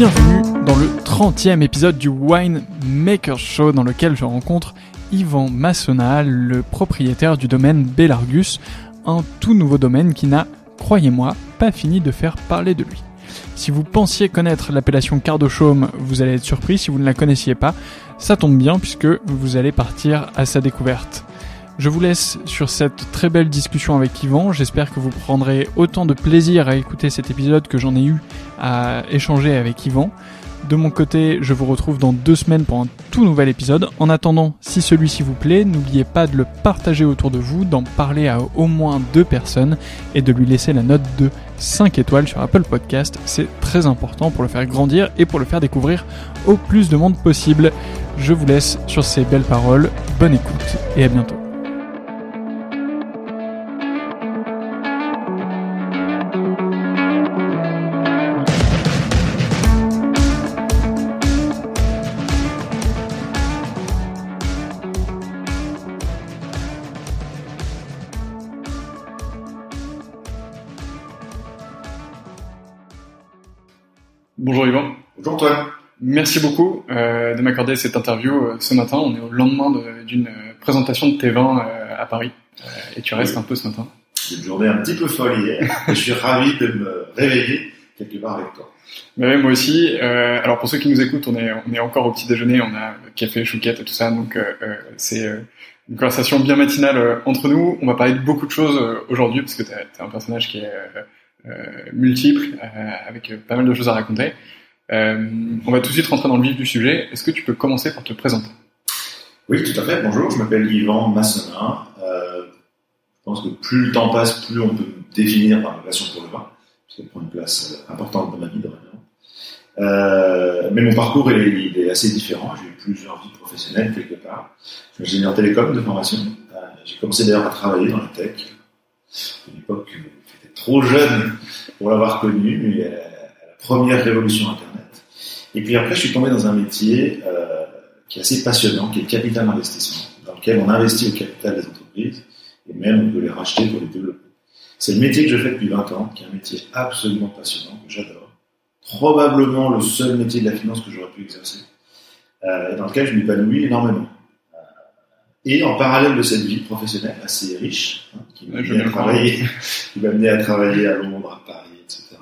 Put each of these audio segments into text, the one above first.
Bienvenue dans le 30e épisode du Wine Maker Show dans lequel je rencontre Yvan Massonal, le propriétaire du domaine Belargus, un tout nouveau domaine qui n'a, croyez-moi, pas fini de faire parler de lui. Si vous pensiez connaître l'appellation Cardochaume, vous allez être surpris. Si vous ne la connaissiez pas, ça tombe bien puisque vous allez partir à sa découverte. Je vous laisse sur cette très belle discussion avec Yvan. J'espère que vous prendrez autant de plaisir à écouter cet épisode que j'en ai eu à échanger avec Yvan. De mon côté, je vous retrouve dans deux semaines pour un tout nouvel épisode. En attendant, si celui-ci vous plaît, n'oubliez pas de le partager autour de vous, d'en parler à au moins deux personnes et de lui laisser la note de 5 étoiles sur Apple Podcast. C'est très important pour le faire grandir et pour le faire découvrir au plus de monde possible. Je vous laisse sur ces belles paroles. Bonne écoute et à bientôt. Merci beaucoup euh, de m'accorder cette interview euh, ce matin. On est au lendemain d'une présentation de tes vins euh, à Paris et tu restes un peu ce matin. C'est une journée un petit peu folle hier. je suis ravi de me réveiller quelque part avec toi. Ouais, moi aussi. alors pour ceux qui nous écoutent, on est, on est encore au petit déjeuner, on a café, chouquette et tout ça, donc c'est une conversation bien matinale entre nous. On va parler de beaucoup de choses aujourd'hui parce que tu es, un personnage qui est euh, multiples, euh, avec pas mal de choses à raconter. Euh, on va tout de suite rentrer dans le vif du sujet. Est-ce que tu peux commencer par te présenter? Oui, tout à fait. Bonjour, je m'appelle Yvan Massonin. Euh, je pense que plus le temps passe, plus on peut me définir par ma passion pour le vin, parce qu'elle prend une place euh, importante dans ma vie euh, mais mon parcours est, assez différent. J'ai eu plusieurs vies professionnelles quelque part. Je suis ingénieur télécom de formation. J'ai commencé d'ailleurs à travailler dans la tech. À l'époque, j'étais trop jeune pour l'avoir connu, mais la première révolution Internet. Et puis après, je suis tombé dans un métier euh, qui est assez passionnant, qui est le capital investissement, dans lequel on investit au capital des entreprises et même on peut les racheter pour les développer. C'est le métier que je fais depuis 20 ans, qui est un métier absolument passionnant, que j'adore probablement le seul métier de la finance que j'aurais pu exercer, euh, dans lequel je m'épanouis énormément. Euh, et en parallèle de cette vie professionnelle assez riche, hein, qui m'a amené, à travailler, qui m'a amené à travailler à Londres, à Paris, etc.,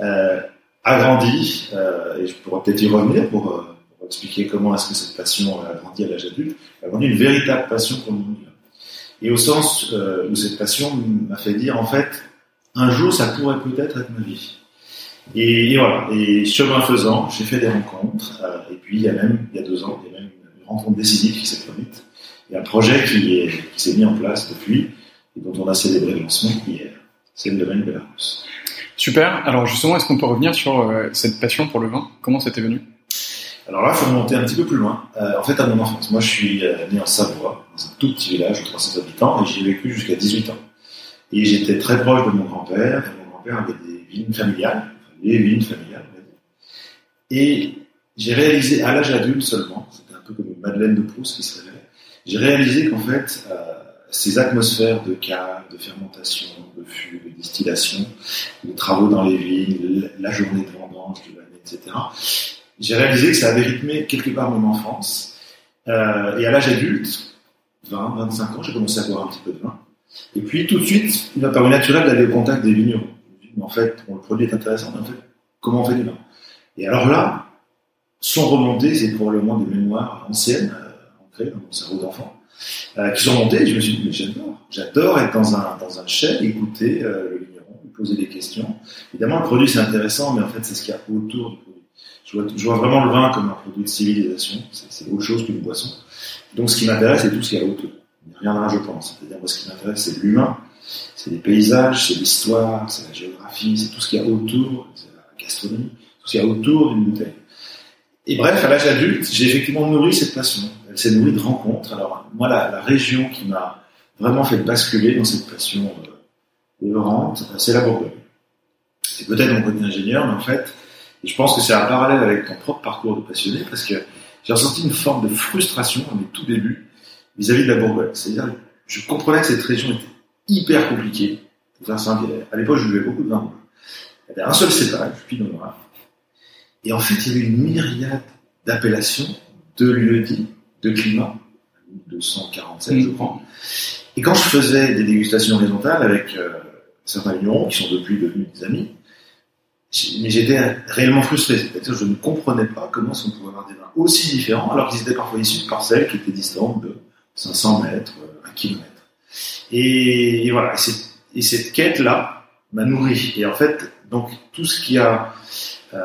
euh, agrandi, euh, et je pourrais peut-être y revenir pour, euh, expliquer comment est-ce que cette passion a grandi à l'âge adulte, a grandi une véritable passion pour le monde Et au sens euh, où cette passion m'a fait dire, en fait, un jour, ça pourrait peut-être être ma vie. Et, et, voilà. Et chemin faisant, j'ai fait des rencontres. Euh, et puis il y a même, il y a deux ans, il y a même une rencontre décisive qui s'est produite. A un projet qui est, qui s'est mis en place depuis et dont on a célébré le lancement hier. C'est le domaine Belarus. Super. Alors justement, est-ce qu'on peut revenir sur euh, cette passion pour le vin? Comment c'était venu? Alors là, il faut remonter un petit peu plus loin. Euh, en fait, à mon enfance, moi, je suis euh, né en Savoie, dans un tout petit village de 300 habitants, et j'y ai vécu jusqu'à 18 ans. Et j'étais très proche de mon grand-père. Mon grand-père avait des vignes familiales et une familiale. Et j'ai réalisé, à l'âge adulte seulement, c'était un peu comme une Madeleine de Proust qui se révélait, j'ai réalisé qu'en fait, ces atmosphères de cave, de fermentation, de fût, de distillation, de travaux dans les vignes, la journée de vendange, de l'année, etc., j'ai réalisé que ça avait rythmé quelque part mon enfance. Euh, et à l'âge adulte, 20, 25 ans, j'ai commencé à boire un petit peu de vin. Et puis tout de suite, il m'a paru naturel d'aller au contact des vignerons en fait, le produit est intéressant, mais en fait, comment on fait du vin? Et alors là, sont remontées, c'est probablement des mémoires anciennes, euh, ancrées dans mon cerveau d'enfant, euh, qui sont remontées, et je me suis dit, mais j'adore, j'adore être dans un, dans un chai, écouter euh, le vigneron, poser des questions. Évidemment, le produit c'est intéressant, mais en fait, c'est ce qu'il y a autour du produit. Je vois, je vois, vraiment le vin comme un produit de civilisation, c'est autre chose qu'une boisson. Donc ce qui m'intéresse, c'est tout ce qu'il y a autour. Il n'y a rien là, je pense. C'est-à-dire, moi, ce qui m'intéresse, c'est l'humain, c'est les paysages, c'est l'histoire, c'est la géographie, c'est tout ce qu'il y a autour, c'est la gastronomie, tout ce qu'il y a autour d'une bouteille. Et bref, à l'âge adulte, j'ai effectivement nourri cette passion. Elle s'est nourrie de rencontres. Alors, moi, la, région qui m'a vraiment fait basculer dans cette passion euh, c'est la Bourgogne. C'est peut-être mon côté ingénieur, mais en fait, je pense que c'est un parallèle avec ton propre parcours de passionné, parce que j'ai ressenti une forme de frustration à mes tout débuts vis-à-vis de la Bourgogne. C'est-à-dire, je comprenais que cette région était hyper compliqué. Pour faire simple, à l'époque, je buvais beaucoup de vin. Il y avait un seul cépage, Pinot Noir. Et en fait, il y avait une myriade d'appellations, de lieux dits, de climats, 247, je crois. Et quand je faisais des dégustations horizontales avec euh, certains vignerons qui sont depuis devenus des amis, mais j'étais réellement frustré. C'est-à-dire je ne comprenais pas comment on pouvait avoir des vins aussi différents alors qu'ils étaient parfois issus de parcelles qui étaient distantes de 500 mètres, 1 kilomètre. Et, et voilà. Et, cette quête-là m'a nourri. Et en fait, donc tout ce qui a euh,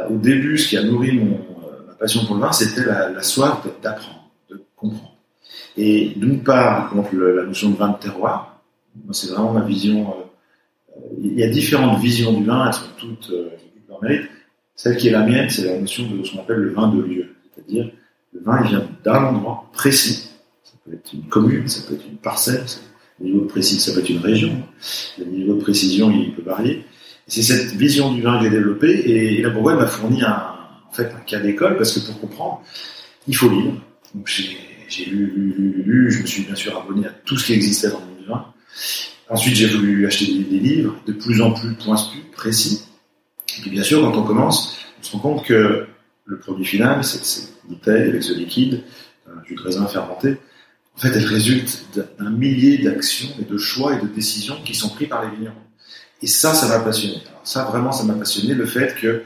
au début, ce qui a nourri mon, euh, ma passion pour le vin, c'était la, soif d'apprendre, de comprendre. Et d'une part, donc la notion de vin de terroir, c'est vraiment ma vision. Euh, il y a différentes visions du vin, elles sont toutes, euh, toutes leur mérite. Celle qui est la mienne, c'est la notion de ce qu'on appelle le vin de lieu, c'est-à-dire le vin il vient d'un endroit précis. Ça peut être une commune, ça peut être une parcelle, le niveau de précision, ça peut être une région. Le niveau de précision, il peut varier. C'est cette vision du vin que j'ai développée et, la Bourgogne m'a fourni un, en fait, cas d'école parce que pour comprendre, il faut lire. Donc j'ai lu, lu, lu, lu, je me suis bien sûr abonné à tout ce qui existait dans le vin. Ensuite, j'ai voulu acheter des, livres de plus en plus pointus, précis. Et puis bien sûr, quand on commence, on se rend compte que le produit final, c'est cette bouteille avec ce liquide, du raisin fermenté, en fait, elle résulte d'un millier d'actions et de choix et de décisions qui sont pris par les vignerons. Et ça, ça m'a passionné. Ça, vraiment, ça m'a passionné le fait que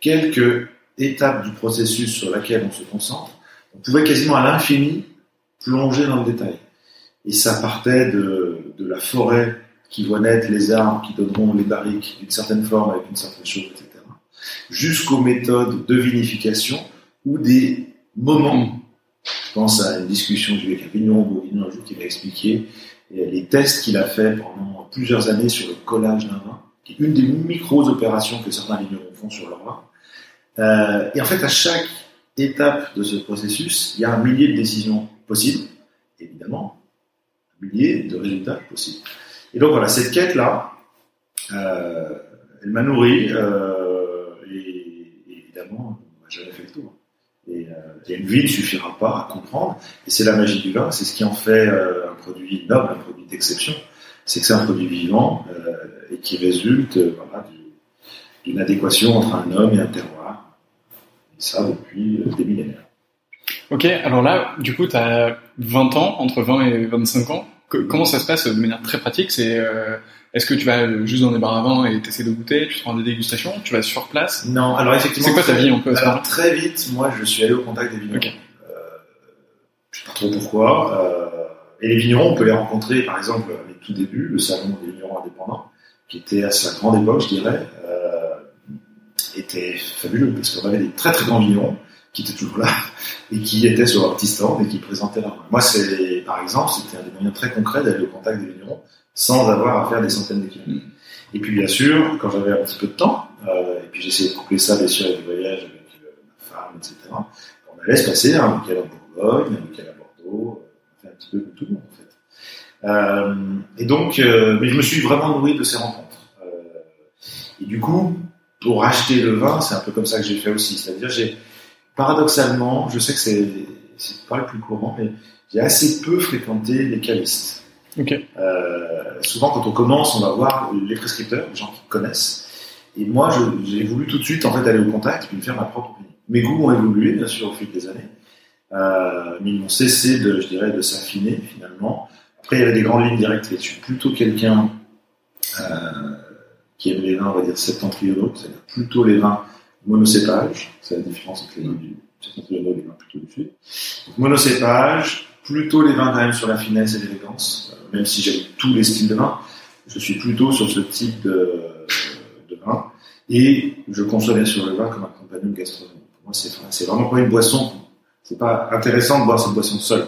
quelques étapes du processus sur laquelle on se concentre, on pouvait quasiment à l'infini plonger dans le détail. Et ça partait de, la forêt qui voit naître les arbres qui donneront les barriques d'une certaine forme avec une certaine chose, etc. jusqu'aux méthodes de vinification ou des moments. Je pense à une discussion que j'ai eu avec bourguignon qui m'a expliqué les tests qu'il a fait pendant plusieurs années sur le collage d'un vin, qui est une des micro-opérations que certains vignerons font sur leur vin. Euh, et en fait, à chaque étape de ce processus, il y a un millier de décisions possibles, évidemment, un millier de résultats possibles. Et donc voilà, cette quête-là, euh, elle m'a nourri, euh, et, évidemment, j'avais fait le tour. Et, et, une vie ne suffira pas à comprendre, et c'est la magie du vin, c'est ce qui en fait produit noble, un produit d'exception, c'est que c'est un produit vivant euh, et qui résulte voilà, d'une adéquation entre un homme et un terroir, et ça depuis des millénaires. Ok, alors là, du coup, tu as 20 ans, entre 20 et 25 ans. comment ça se passe de manière très pratique? C'est euh, Est-ce que tu vas juste dans des bars à vin et t'essaies de goûter? Tu te rends des dégustations? Tu vas sur place? Non, alors effectivement. C'est quoi ta vie un peu Alors très vite, moi, je suis allé au contact des vignerons. Okay. Euh, je sais pas trop pourquoi. Euh, et les vignerons, on peut les rencontrer, par exemple, à mes tout débuts, le salon des vignerons indépendants, qui était à sa grande époque, je dirais, euh, était fabuleux parce qu'on avait des très très grands vignerons qui étaient toujours là et qui étaient sur leur petit stand et qui présentaient leur Moi, c'est, par exemple, c'était un des moyens très concrets d'aller au contact des vignerons sans avoir à faire des centaines de kilomètres. Et puis, bien sûr, quand j'avais un petit peu de temps, euh, et puis j'essayais de coupler ça, bien sûr, avec des voyages avec euh, ma femme, etc., on allait se passer un week-end en Bourgogne, un week-end à Bordeaux, comme tout le monde, en fait. Euh, et donc, euh, mais je me suis vraiment nourri de ces rencontres. Euh, et du coup, pour acheter le vin, c'est un peu comme ça que j'ai fait aussi. C'est-à-dire, j'ai, paradoxalement, je sais que c'est, c'est pas le plus courant, mais j'ai assez peu fréquenté les cavistes. Okay. Souvent, quand on commence, on va voir les prescripteurs, les gens qui connaissent. Et moi, j'ai voulu tout de suite en fait aller au contact puis me faire ma propre opinion. Mes goûts ont évolué, bien sûr, au fil des années, euh, mais ils m'ont cessé de, je dirais, de s'affiner finalement. Après, il y avait des grandes lignes directrices. Je suis plutôt quelqu'un euh, qui aime les vins, on va dire septentrionaux, c'est-à-dire plutôt les vins monocépage, c'est la différence entre les vins du septentrionaux et les vins plutôt du sud. Donc, monocépage, plutôt les vins quand même sur la finesse et l'élégance, euh, même si j'aime tous les styles de vin, je suis plutôt sur ce type de, de vin. Et je conçois bien sûr le vin comme un compagnon gastronomique. Pour moi, c'est vraiment pas une boisson. C'est pas intéressant de boire cette boisson seule.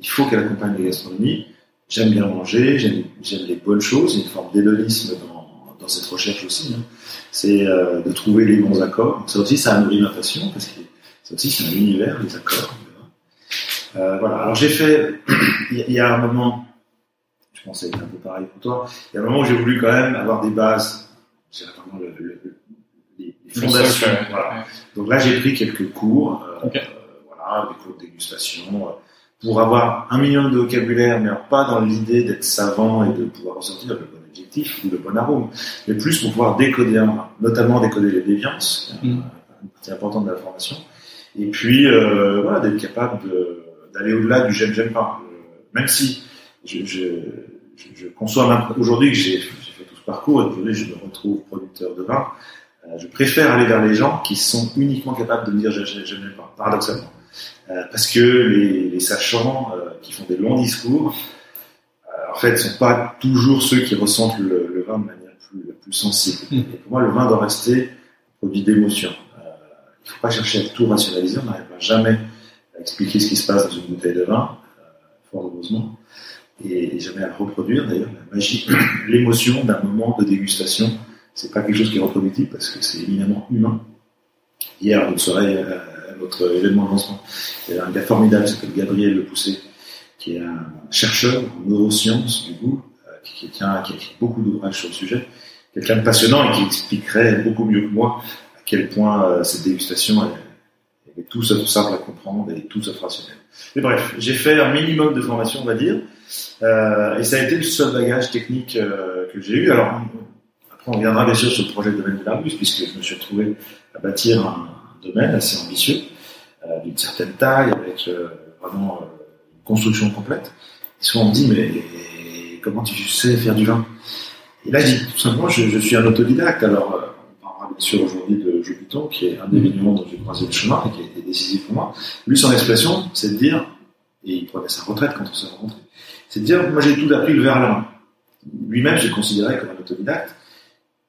Il faut qu'elle accompagne la gastronomie. J'aime bien manger, j'aime, les bonnes choses, il y a une forme d'hédonisme dans, dans cette recherche aussi. Hein. C'est euh, de trouver les bons accords. Ça aussi, ça a nourri ma passion, parce que ça aussi, c'est un univers, les accords. Euh, voilà. Alors j'ai fait, il y a un moment, je pense que c'est un peu pareil pour toi, il y a un moment où j'ai voulu quand même avoir des bases, c'est vraiment le, le, le, les, fondations. Voilà. Donc là, j'ai pris quelques cours, euh, Okay. Des cours de dégustation, euh, pour avoir un million de vocabulaire, mais pas dans l'idée d'être savant et de pouvoir ressortir le bon objectif ou le bon arôme, mais plus pour pouvoir décoder un vin, notamment décoder les déviances, Mm. une partie importante de la formation, et puis euh, voilà, d'être capable d'aller au-delà du j'aime, j'aime pas. Euh, même si je, je, je, je conçois aujourd'hui que j'ai fait tout ce parcours et qu'aujourd'hui je me retrouve producteur de vin, je préfère aller vers les gens qui sont uniquement capables de me dire j'aime, j'aime pas, paradoxalement. Euh, parce que les, les sachants euh, qui font des longs discours, euh, en fait, sont pas toujours ceux qui ressentent le, le vin de manière plus, la plus sensible. Mm. Et pour moi, le vin doit rester un produit d'émotion. Il faut pas chercher à tout rationaliser, on n'arrivera jamais à expliquer ce qui se passe dans une bouteille de vin, fort heureusement, et, jamais à le reproduire. D'ailleurs, la magie, l'émotion d'un moment de dégustation, c'est pas quelque chose qui est reproductible parce que c'est éminemment humain. Hier, à notre soirée, notre événement de lancement, il y avait un gars formidable qui s'appelle Gabriel Le Poussé, qui est un chercheur en neurosciences du goût, euh, qui, qui a écrit beaucoup d'ouvrages sur le sujet, quelqu'un de passionnant et qui expliquerait beaucoup mieux que moi à quel point euh, cette dégustation est, est tout sauf simple à comprendre et tout sauf rationnelle. Mais bref, j'ai fait un minimum de formation, on va dire, euh, et ça a été le seul bagage technique que j'ai eu. Alors, après, on reviendra bien sûr sur le projet de domaine de l'Arbus, puisque je me suis retrouvé à bâtir un, domaine assez ambitieux, d'une certaine taille, avec euh, vraiment euh, une construction complète. Et souvent on me dit, mais comment tu sais faire du vin? Et là, je dis, tout simplement, je, je suis un autodidacte. Alors, euh, on parlera bien sûr aujourd'hui de Jobuton, qui est un des vignerons dont j'ai croisé le chemin et qui a été décisif pour moi. Lui, son expression, c'est de dire, et il prenait sa retraite quand on s'est rencontrés, c'est de dire, moi j'ai tout appris le la main. Lui-même, je le considérais comme un autodidacte.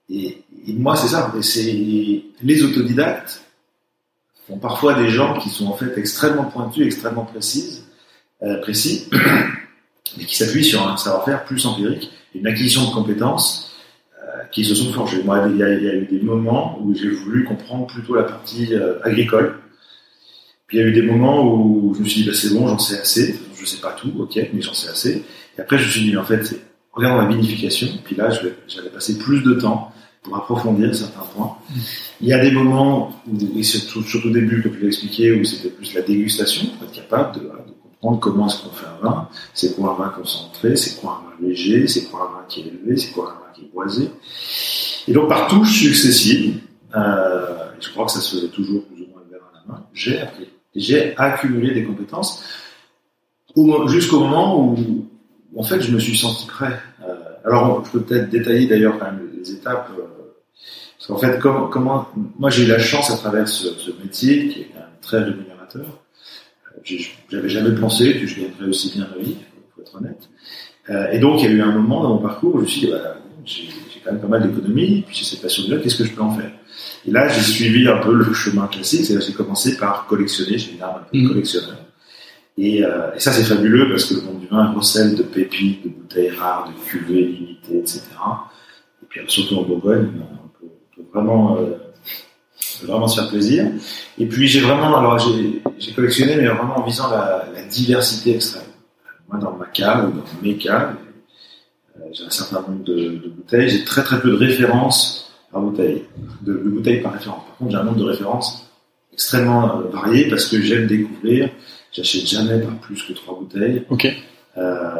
Et, moi, c'est ça. C'est les autodidactes font parfois des gens qui sont en fait extrêmement pointus, extrêmement précises, euh, précis, mais qui s'appuient sur un savoir-faire plus empirique, une acquisition de compétences euh, qui se sont forgées. Moi, il y, a, eu des moments où j'ai voulu comprendre plutôt la partie euh, agricole. Puis il y a eu des moments où je me suis dit, bah, c'est bon, j'en sais assez. Je sais pas tout, ok, mais j'en sais assez. Et après, je me suis dit, en fait, regarde la vinification. Puis là, j'avais passé plus de temps pour approfondir certains points. Il y a des moments où, et surtout, au début, comme je l'ai expliqué, où c'était plus la dégustation, pour être capable de, comprendre comment est-ce qu'on fait un vin, c'est quoi un vin concentré, c'est quoi un vin léger, c'est quoi un vin qui est élevé, c'est quoi un vin qui est boisé? Et donc, par touche successive, euh, je crois que ça se faisait toujours plus ou moins vers la main, j'ai appris. J'ai accumulé des compétences jusqu'au moment où, en fait, je me suis senti prêt. Euh, alors, je peux peut-être détailler d'ailleurs quand même les étapes. Euh, parce qu'en fait, comment, comment, moi j'ai eu la chance à travers ce, ce, métier qui est quand même très rémunérateur. Euh, j'avais jamais pensé que je gagnerais aussi bien ma vie, pour être honnête. Euh, et donc, il y a eu un moment dans mon parcours où je me suis dit, bah, j'ai quand même pas mal d'économies, puis j'ai cette passion-là, qu'est-ce que je peux en faire? Et là, j'ai suivi un peu le chemin classique, c'est-à-dire j'ai commencé par collectionner, j'ai une arme un peu collectionneur. Et, euh, et ça, c'est fabuleux parce que le monde du vin recèle de pépites, de bouteilles rares, de cuvées limitées, etc. Et puis surtout en Bourgogne, on peut, vraiment, euh, vraiment se faire plaisir. Et puis j'ai vraiment, alors j'ai collectionné, mais vraiment en visant la, diversité extrême. Moi, dans ma cave dans mes caves, euh, j'ai un certain nombre de, bouteilles. J'ai très très peu de références par bouteille, de, de bouteilles par référence. Par contre, j'ai un nombre de références extrêmement varié parce que j'aime découvrir J'achète jamais par plus que trois bouteilles. Ok. Euh,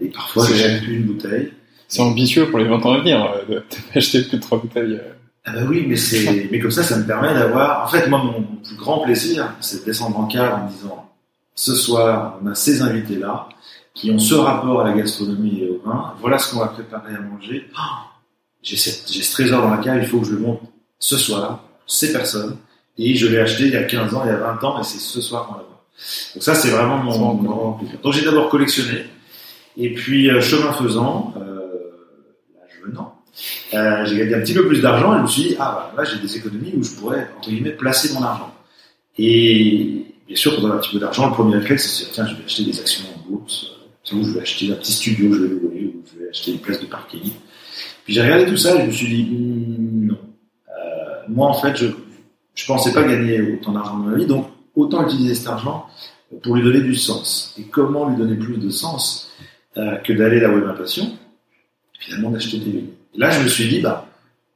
et parfois, j'achète une bouteille. C'est ambitieux pour les 20 ans à venir euh, d'acheter plus de trois bouteilles. Euh. Ah bah oui, mais c'est, mais comme ça, ça me permet d'avoir. En fait, moi, mon plus grand plaisir, c'est de descendre en cave en disant, ce soir, on a ces invités-là qui ont ce rapport à la gastronomie et au vin. Voilà ce qu'on va préparer à manger. Oh, j'ai, j'ai ce trésor dans la cave, il faut que je le monte ce soir, ces personnes. Et je l'ai acheté il y a 15 ans, il y a 20 ans, et c'est ce soir qu'on l'a donc ça, c'est vraiment mon, grand plaisir. Donc j'ai d'abord collectionné, et puis euh, chemin faisant, euh, l'âge venant, euh, j'ai gagné un petit peu plus d'argent et je me suis dit, ah bah, là j'ai des économies où je pourrais, entre guillemets, placer mon argent. Et bien sûr, quand on a un petit peu d'argent, le premier réflexe, c'est tiens, je vais acheter des actions en bourse, où je vais acheter un petit studio, je vais louer, ou je vais acheter une place de parking. Puis j'ai regardé tout ça et je me suis dit, hmm, non. Euh, moi, en fait, je je pensais pas gagner autant d'argent dans ma vie, donc autant utiliser cet argent pour lui donner du sens. Et comment lui donner plus de sens euh, que d'aller là où est ma passion Finalement, d'acheter des vignes. Et là, je me suis dit, bah,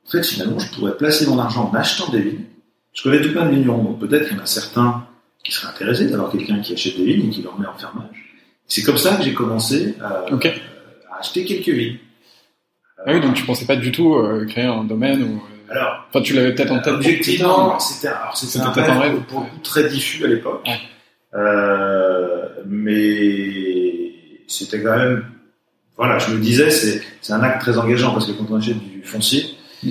en fait, finalement, je pourrais placer mon argent en achetant des vignes. Je connais tout plein de vignerons, donc peut-être qu'il y en a certains qui seraient intéressés d'avoir quelqu'un qui achète des vignes et qui leur met en fermage. C'est comme ça que j'ai commencé à, à, acheter quelques vignes. Ah oui, donc tu pensais pas du tout euh, créer un domaine ou alors, enfin, tu l'avais peut-être en tête. Objectivement, c'était un rêve, un rêve pour très diffus à l'époque, euh, mais c'était quand même, voilà, je me disais, c'est un acte très engageant parce que quand on achète du foncier, mm.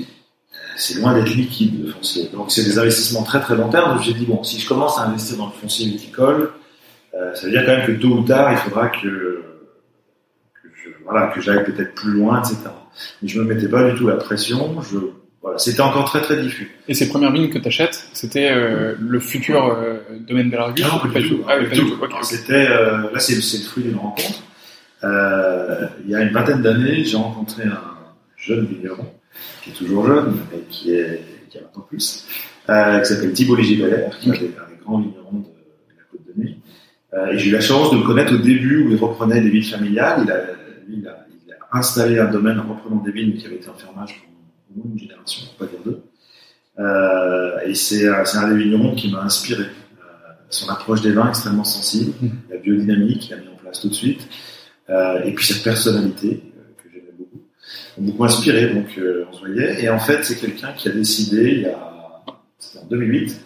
c'est loin d'être liquide le foncier. Donc c'est des investissements très très long terme. J'ai dit bon, si je commence à investir dans le foncier viticole, euh, ça veut dire quand même que tôt ou tard, il faudra que, que je, voilà, que j'aille peut-être plus loin, etc. Mais je me mettais pas du tout la pression. Je voilà, c'était encore très très diffus. Et ces premières vignes que tu achètes, c'était euh, le futur euh, domaine Belargus Non, pas du tout. Ah, tout. C'était euh, là, c'est le fruit d'une rencontre. Euh, il y a une vingtaine d'années, j'ai rencontré un jeune vigneron qui est toujours jeune, mais qui est qui a 20 ans plus, euh, qui s'appelle Thibault Légibaler, qui est un grand vigneron de, de, la Côte de Nuit. et j'ai eu la chance de le connaître au début où il reprenait des vignes familiales. Il a, lui, il a, il a installé un domaine en reprenant des vignes qui avaient été en fermage au moins une génération, pas dire deux. Euh, et c'est un des vignerons qui m'a inspiré. Euh, son approche des vins extrêmement sensible, mmh. la biodynamique qu'il a mis en place tout de suite, euh, et puis cette personnalité que j'aimais beaucoup, beaucoup inspiré. Donc on se voyait. Et en fait, c'est quelqu'un qui a décidé, il y a, c'était en 2008,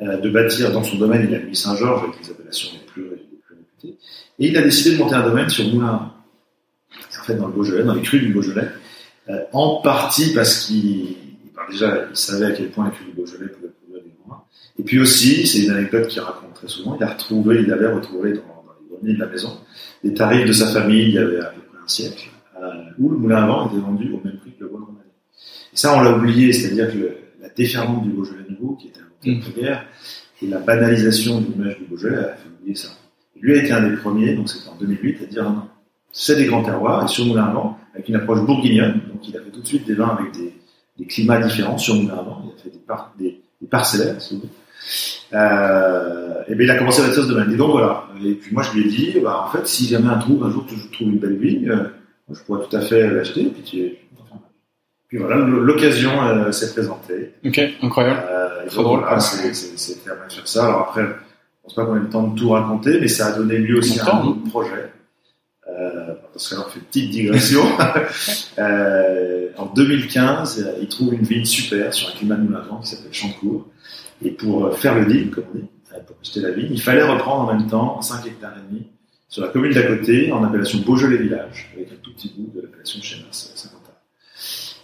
euh, de bâtir dans son domaine, il a mis Saint-Georges avec les appellations les plus, les plus réputées, et il a décidé de monter un domaine sur Moulin. En fait, dans le Beaujolais, dans les crues du Beaujolais, euh, en partie parce qu'il déjà il savait à quel point cuvée du Beaujolais pouvait produire des vins. Et puis aussi, c'est une anecdote qu'il raconte très souvent, il a retrouvé, il avait retrouvé dans, dans les greniers de la maison les tarifs de sa famille il y avait à peu près un siècle, euh, où le moulin à vent était vendu au même prix que le Rhône Et ça, on l'a oublié, c'est-à-dire que la déferlante du Beaujolais nouveau, qui était un mmh. guerre, et la banalisation de l'image du Beaujolais a fait oublier ça. lui a été un des premiers, donc c'était en 2008, à dire non, c'est des grands terroirs, et sur Moulin Blanc, avec une approche bourguignonne, donc il a fait tout de suite des vins avec des, des climats différents sur Moulin Blanc, il a fait des, par, des, des parcellaires, si vous euh, et bien il a commencé à bâtir ce domaine. Et donc voilà. Et puis moi je lui ai dit, bah, en fait, si jamais un un jour tu trouves une belle vigne, euh, je pourrais tout à fait l'acheter. Puis, tu, puis voilà, l'occasion euh, s'est présentée. Ok, incroyable. Trop drôle. Voilà, à faire ça. Alors après, je pense pas qu'on ait le temps de tout raconter, mais ça a donné lieu aussi à un autre projet. Euh, parce qu'on fait une petite digression. euh, en 2015, il trouve une vigne super sur un climat de moulin qui s'appelle Chancourt. Et pour faire le deal, comme on dit, pour acheter la vigne, il fallait reprendre en même temps 5 hectares et demi sur la commune d'à côté, en appellation Beaujolais Village, avec un tout petit bout de l'appellation Chenas 50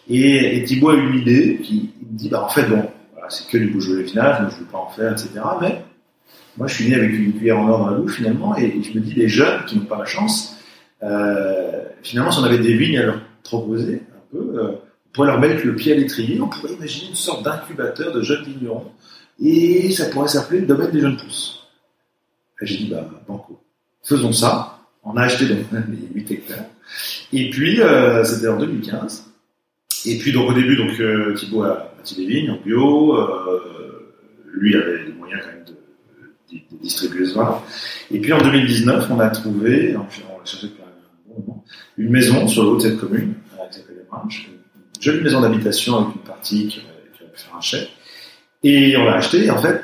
Et, et Thibault a eu une idée qui dit, bah, en fait, bon, voilà, c'est que du Beaujolais Village, donc je ne veux pas en faire, etc. Mais moi, je suis né avec une cuillère en or dans la bouche, finalement, et, je me dis, les jeunes qui n'ont pas la chance, euh, finalement, si on avait des vignes à leur proposer, un peu, euh, on pourrait leur mettre le pied à l'étrier, on pourrait imaginer une sorte d'incubateur de jeunes vignerons et ça pourrait s'appeler le domaine des jeunes pousses. J'ai dit, bah, banco. Faisons ça. On a acheté donc les 8 hectares. Et puis, euh, c'était en 2015. Et puis, donc, au début, donc, Thibaut a bâti des vignes en bio. Lui avait les moyens quand même de, distribuer ce vin. Et puis, en 2019, on a trouvé, on l'a cherché depuis une maison sur le haut de cette commune, une jolie maison d'habitation avec une partie qui, aurait pu faire un chèque et on l'a acheté. Et en fait,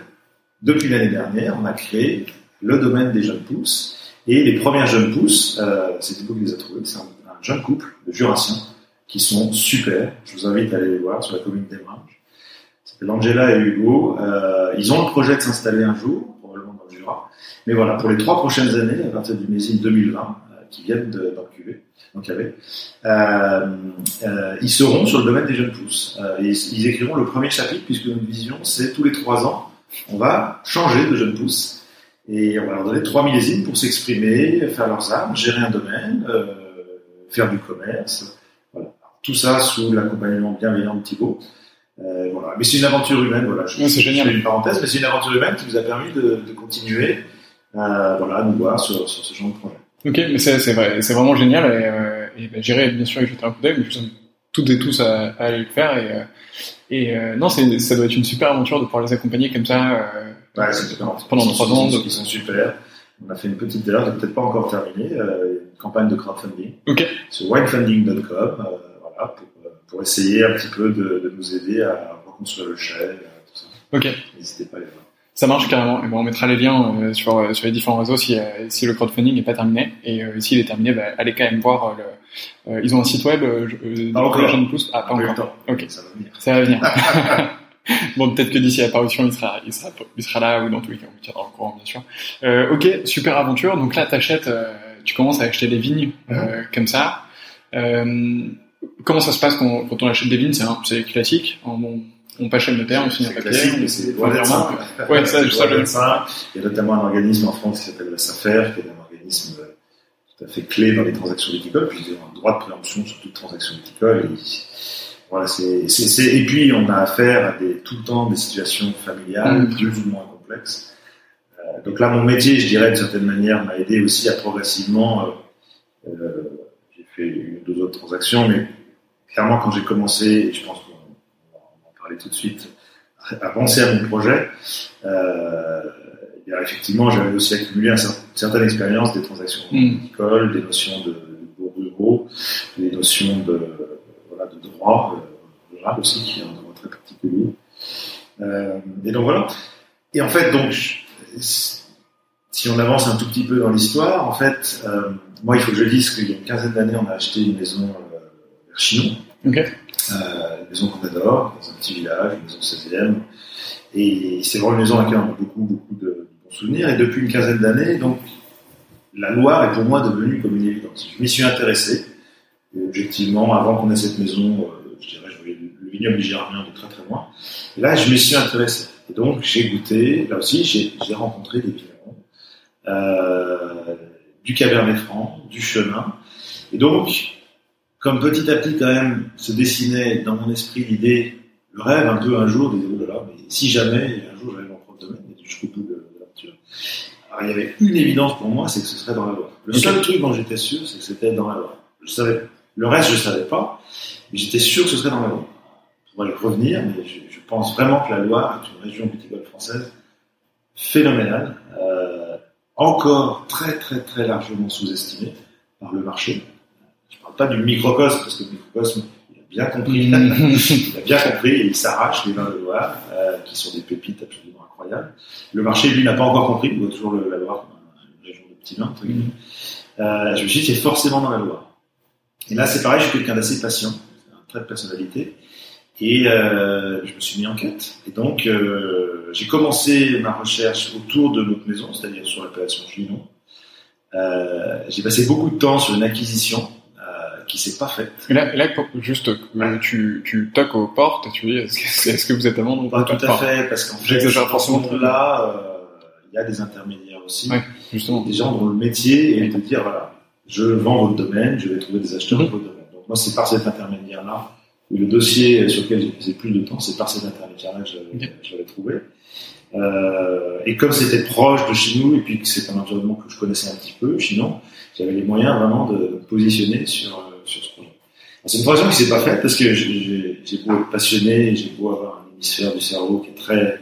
depuis l'année dernière, on a créé le domaine des jeunes pousses. Et les premières jeunes pousses, euh, c'est Thibaut qui les a trouvées. C'est un, un, jeune couple de Jurassiens qui sont super. Je vous invite à aller les voir sur la commune d'Emringes. C'est Angela et Hugo. Euh, ils ont le projet de s'installer un jour, probablement dans le Jura. Mais voilà, pour les trois prochaines années, à partir du Mésine 2020, euh, qui viennent d'enculer, donc avait, euh, euh, ils seront sur le domaine des jeunes pousses. Euh, et ils écriront le premier chapitre puisque notre vision, c'est tous les trois ans, on va changer de jeunes pousses et on va leur donner trois millésimes pour s'exprimer, faire leurs armes, gérer un domaine, euh, faire du commerce. Voilà. Tout ça sous l'accompagnement bienveillant de Thibault. Euh, voilà. Mais c'est une aventure humaine, voilà. Je, c'est génial. une parenthèse, mais c'est une aventure humaine qui nous a permis de, de continuer, euh, voilà, à nous voir sur, sur ce genre de projet. Ok, mais c'est, vrai, c'est vraiment génial et, euh, et ben, j'irai bien sûr y jeter un coup d'œil, mais je vous toutes et tous à, à, aller le faire et, euh, et euh, non, ça doit être une super aventure de pouvoir les accompagner comme ça euh, ouais, pendant trois ans. Ils sont super. On a fait une petite d'ailleurs, peut-être pas encore terminée, une campagne de crowdfunding okay. sur winefunding.com, voilà, pour, pour essayer un petit peu de, de nous aider à reconstruire le chèque. Ok. N'hésitez pas à les voir. Ça marche carrément. Et bon, on mettra les liens euh, sur, euh, sur les différents réseaux si, euh, si le crowdfunding n'est pas terminé. Et euh, s'il est terminé, bah, allez quand même voir. Le, ils ont un site web. pas encore. Jeune pousse. Ah, pas encore. Ok. Ça va venir. Ça va venir. bon, peut-être que d'ici l'apparition, il sera, il sera, il sera là ou dans tous les cas, on tiendra au courant, bien sûr. Euh, ok, super aventure. Donc là, t'achètes, euh, tu commences à acheter des vignes euh, mm-hmm. comme ça. comment ça se passe quand, quand on achète des vignes? C'est classique. En, bon, on passe chez le notaire, on signe un papier. Classique, c'est vraiment. Ouais, ça. Il y a notamment un organisme en France qui s'appelle la SAFER, qui est un organisme euh, tout à fait clé dans les transactions viticoles, puisqu'ils ont un droit de préemption sur toute transaction viticole. Et, voilà, c'est, c'est, et puis on a affaire à des, tout le temps des situations familiales mmh. plus ou moins complexes. Euh, donc là, mon métier, je dirais, d'une certaine manière, m'a aidé aussi à progressivement. Euh, euh, j'ai fait une ou deux autres transactions, mais clairement, quand j'ai commencé, je pense tout de suite, avancer à mon projet, euh, et effectivement, j'avais aussi accumulé une certaine expérience des transactions mm. des notions de, de des notions de, voilà, de droit euh, rural aussi, qui est un droit très particulier. Euh, et donc voilà. Et en fait, donc, si on avance un tout petit peu dans l'histoire, en fait, euh, moi, il faut que je dise qu'il y a une quinzaine d'années, on a acheté une maison vers Chinon. Okay. Euh, une maison qu'on adore, dans un petit village, une maison 16e. Et c'est vraiment une maison à laquelle on a beaucoup, beaucoup de, bons souvenirs. Et depuis une quinzaine d'années, donc, la Loire est pour moi devenue comme une évidence. Je m'y suis intéressé. Et objectivement, avant qu'on ait cette maison, euh, je dirais, je voyais le vignoble ligérien de très très loin. Et là, je m'y suis intéressé. Et donc, j'ai goûté, là aussi, j'ai rencontré des vignerons, euh, du Cabernet Franc, du Chenin. Et donc, comme petit à petit quand même se dessinait dans mon esprit l'idée, le rêve un peu un jour, des oh là mais si jamais un jour j'avais mon propre domaine, jusqu'au bout de, l'aventure. Alors il y avait une évidence pour moi, c'est que ce serait dans la loi. Le seul truc dont j'étais sûr, c'est que c'était dans la loi. Je savais, le reste je savais pas, mais j'étais sûr que ce serait dans la loi. On va y revenir, mais je, je, pense vraiment que la Loire est une région viticole française phénoménale, euh, encore très très très largement sous-estimée par le marché. Pas du microcosme, parce que le microcosme, il a bien compris, il a bien compris, et il s'arrache les vins de Loire, euh, qui sont des pépites absolument incroyables. Le marché, lui, n'a pas encore compris, il voit toujours le, la Loire comme une région de petits vins, entre guillemets. Euh, je me suis dit, c'est forcément dans la Loire. Et là, c'est pareil, je suis quelqu'un d'assez patient, un trait de personnalité. Et euh, je me suis mis en quête. Et donc, euh, j'ai commencé ma recherche autour de notre maison, c'est-à-dire sur l'appellation. Euh, j'ai passé beaucoup de temps sur une acquisition euh, qui s'est pas faite. Et là, là juste, ouais. tu, tu toques aux portes et tu dis, est-ce que, vous êtes amant Pas tout à fait, parce qu'en fait, forcément. là, il y a des intermédiaires aussi. Ouais, justement. Des gens dont le métier est de dire, voilà, je vends votre domaine, je vais trouver des acheteurs Mhm. dans votre domaine. Donc moi, c'est par cet intermédiaire-là et le dossier sur lequel j'ai passé plus de temps, c'est par cet intermédiaire-là que je l'avais- trouvé. Euh, et comme c'était proche de chez nous, et puis que c'est un environnement que je connaissais un petit peu, Chinon, j'avais les moyens vraiment de me positionner sur, sur ce projet. Alors, C'est une transition qui s'est pas faite parce que j'ai- beau être passionné, j'ai beau avoir un hémisphère du cerveau qui est très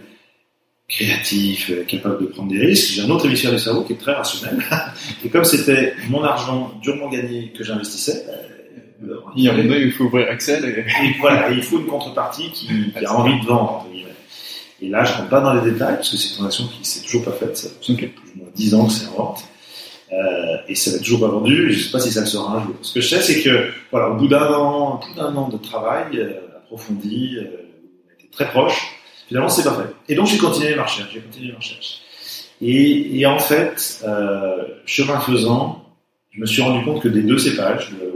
créatif, euh, capable de prendre des risques, j'ai un autre hémisphère du cerveau qui est très rationnel. Et comme c'était mon argent durement gagné que j'investissais, euh, Il y a moment donné, il faut ouvrir Excel et... et voilà, et il faut une contrepartie qui, qui a envie de vendre. Et là, je rentre pas dans les détails, parce que c'est une transaction qui s'est toujours pas faite. Ça fait plus ou moins 10 ans que c'est en vente. Euh, et ça n'est toujours pas vendu, je sais pas si ça le sera un jour. Ce que je sais, c'est que, voilà, au bout d'un an, d'un an de travail, euh, approfondi, euh, on était très proche, finalement, c'est pas fait. Et donc, j'ai continué ma recherche, j'ai continué ma recherche. Et, en fait, chemin faisant, je me suis rendu compte que des deux cépages de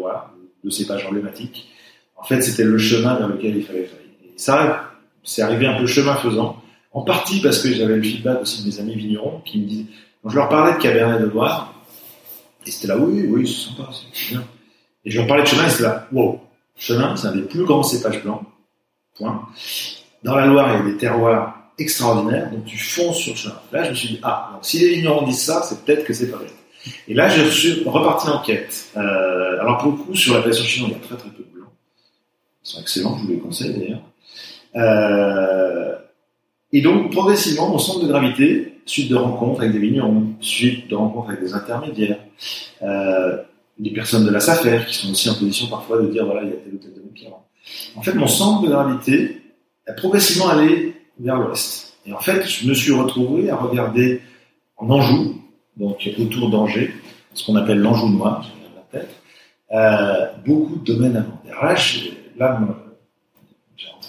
deux cépages emblématiques, en fait, c'était le chemin vers lequel il fallait aller. Et ça, c'est arrivé un peu chemin faisant, en partie parce que j'avais le feedback aussi de mes amis vignerons qui me disaient, quand je leur parlais de Cabernet de Loire, et c'était là, oui, oui, c'est sympa, c'est bien. Et je leur parlais de chemin, et c'était là, wow, chemin, c'est un des plus grands cépages blancs, point. Dans la Loire, il y a des terroirs extraordinaires, donc tu fonces sur chemin. Là, je me suis dit, ah, donc si les vignerons disent ça, c'est peut-être que c'est pas vrai. Et là, je suis reparti en quête. Euh, alors, pour le coup, sur la passion chinoise, il y a très très peu de blancs. Ils sont excellents, je vous les conseille d'ailleurs. Euh, et donc, progressivement, mon centre de gravité, suite de rencontres avec des vignerons, suite de rencontres avec des intermédiaires, euh, des personnes de la SAFER qui sont aussi en position parfois de dire voilà, il y a tel ou tel domaine qui rentre. En fait, mon centre de gravité a progressivement allé vers l'ouest. Et en fait, je me suis retrouvé à regarder en Anjou, donc autour d'Angers, ce qu'on appelle l'Anjou noir, la tête, euh, beaucoup de domaines alors là, là,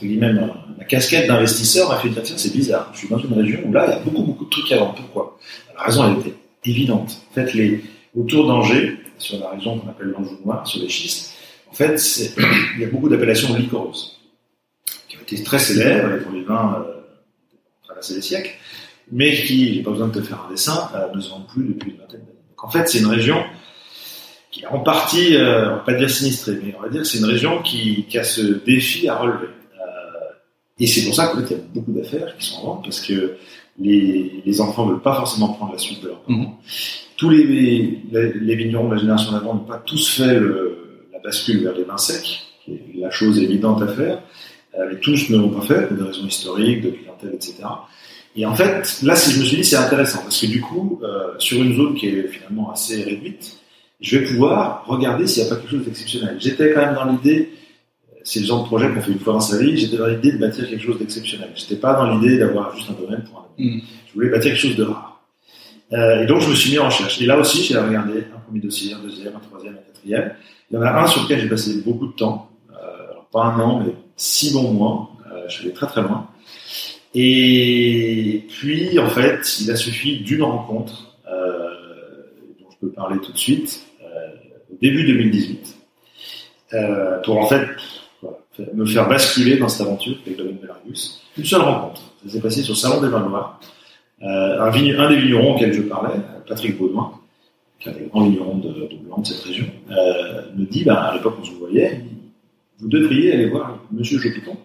me- j'ai entre guillemets ma, ma casquette d'investisseur m'a fait dire tiens c'est bizarre, je suis dans une région où là il y a beaucoup beaucoup de trucs à vendre. Pourquoi? La raison elle était évidente. En fait, les autour d'Angers, sur la région qu'on appelle l'Anjou noir, sur les schistes, en fait il y a beaucoup d'appellations liquoreuses qui ont été très célèbres pour les vins euh, traversés des siècles, mais qui, j'ai pas besoin de te faire un dessin, euh, ne se vendent plus depuis une vingtaine d'années. Donc en fait c'est une région qui est en partie, euh, on va pas dire sinistrée, mais on va dire que c'est une région qui a ce défi à relever. Et c'est pour ça qu'il y a beaucoup d'affaires qui sont en vente, parce que les, les enfants ne veulent pas forcément prendre la suite de leurs parents. Tous les, les, les vignerons de la génération d'avant n'ont pas tous fait le, la bascule vers les vins secs, qui est la chose évidente à faire, euh, mais tous ne l'ont pas fait, pour des raisons historiques, de clientèle, etc. Et en fait, là, si je me suis dit, c'est intéressant, parce que du coup, euh, sur une zone qui est finalement assez réduite, je vais pouvoir regarder s'il n'y a pas quelque chose d'exceptionnel. J'étais quand même dans l'idée, c'est le genre de projet qu'on fait une fois dans sa vie, j'étais dans l'idée de bâtir quelque chose d'exceptionnel. J'étais pas dans l'idée d'avoir juste un domaine pour un domaine. Mm. Je voulais bâtir quelque chose de rare. Euh, et donc je me suis mis en recherche. Et là aussi, j'ai regardé un premier dossier, un deuxième, un troisième, un quatrième. Il y en a un sur lequel j'ai passé beaucoup de temps, euh, alors pas un an, mais six bons mois. Euh, je suis allé très très loin. Et puis, en fait, il a suffi d'une rencontre, euh, dont je peux parler tout de suite, au début 2018, euh, pour en fait voilà, me faire basculer dans cette aventure avec domaine Belargus. Une seule rencontre. Ça s'est passé sur le Salon des Vins Noirs. Euh, un, vign- un des vignerons auxquels je parlais, Patrick Baudouin, qui a des grands vignerons de, de blanc de cette région, euh, me dit, bah, à l'époque où on se voyait, vous devriez aller voir Monsieur Jo Piton.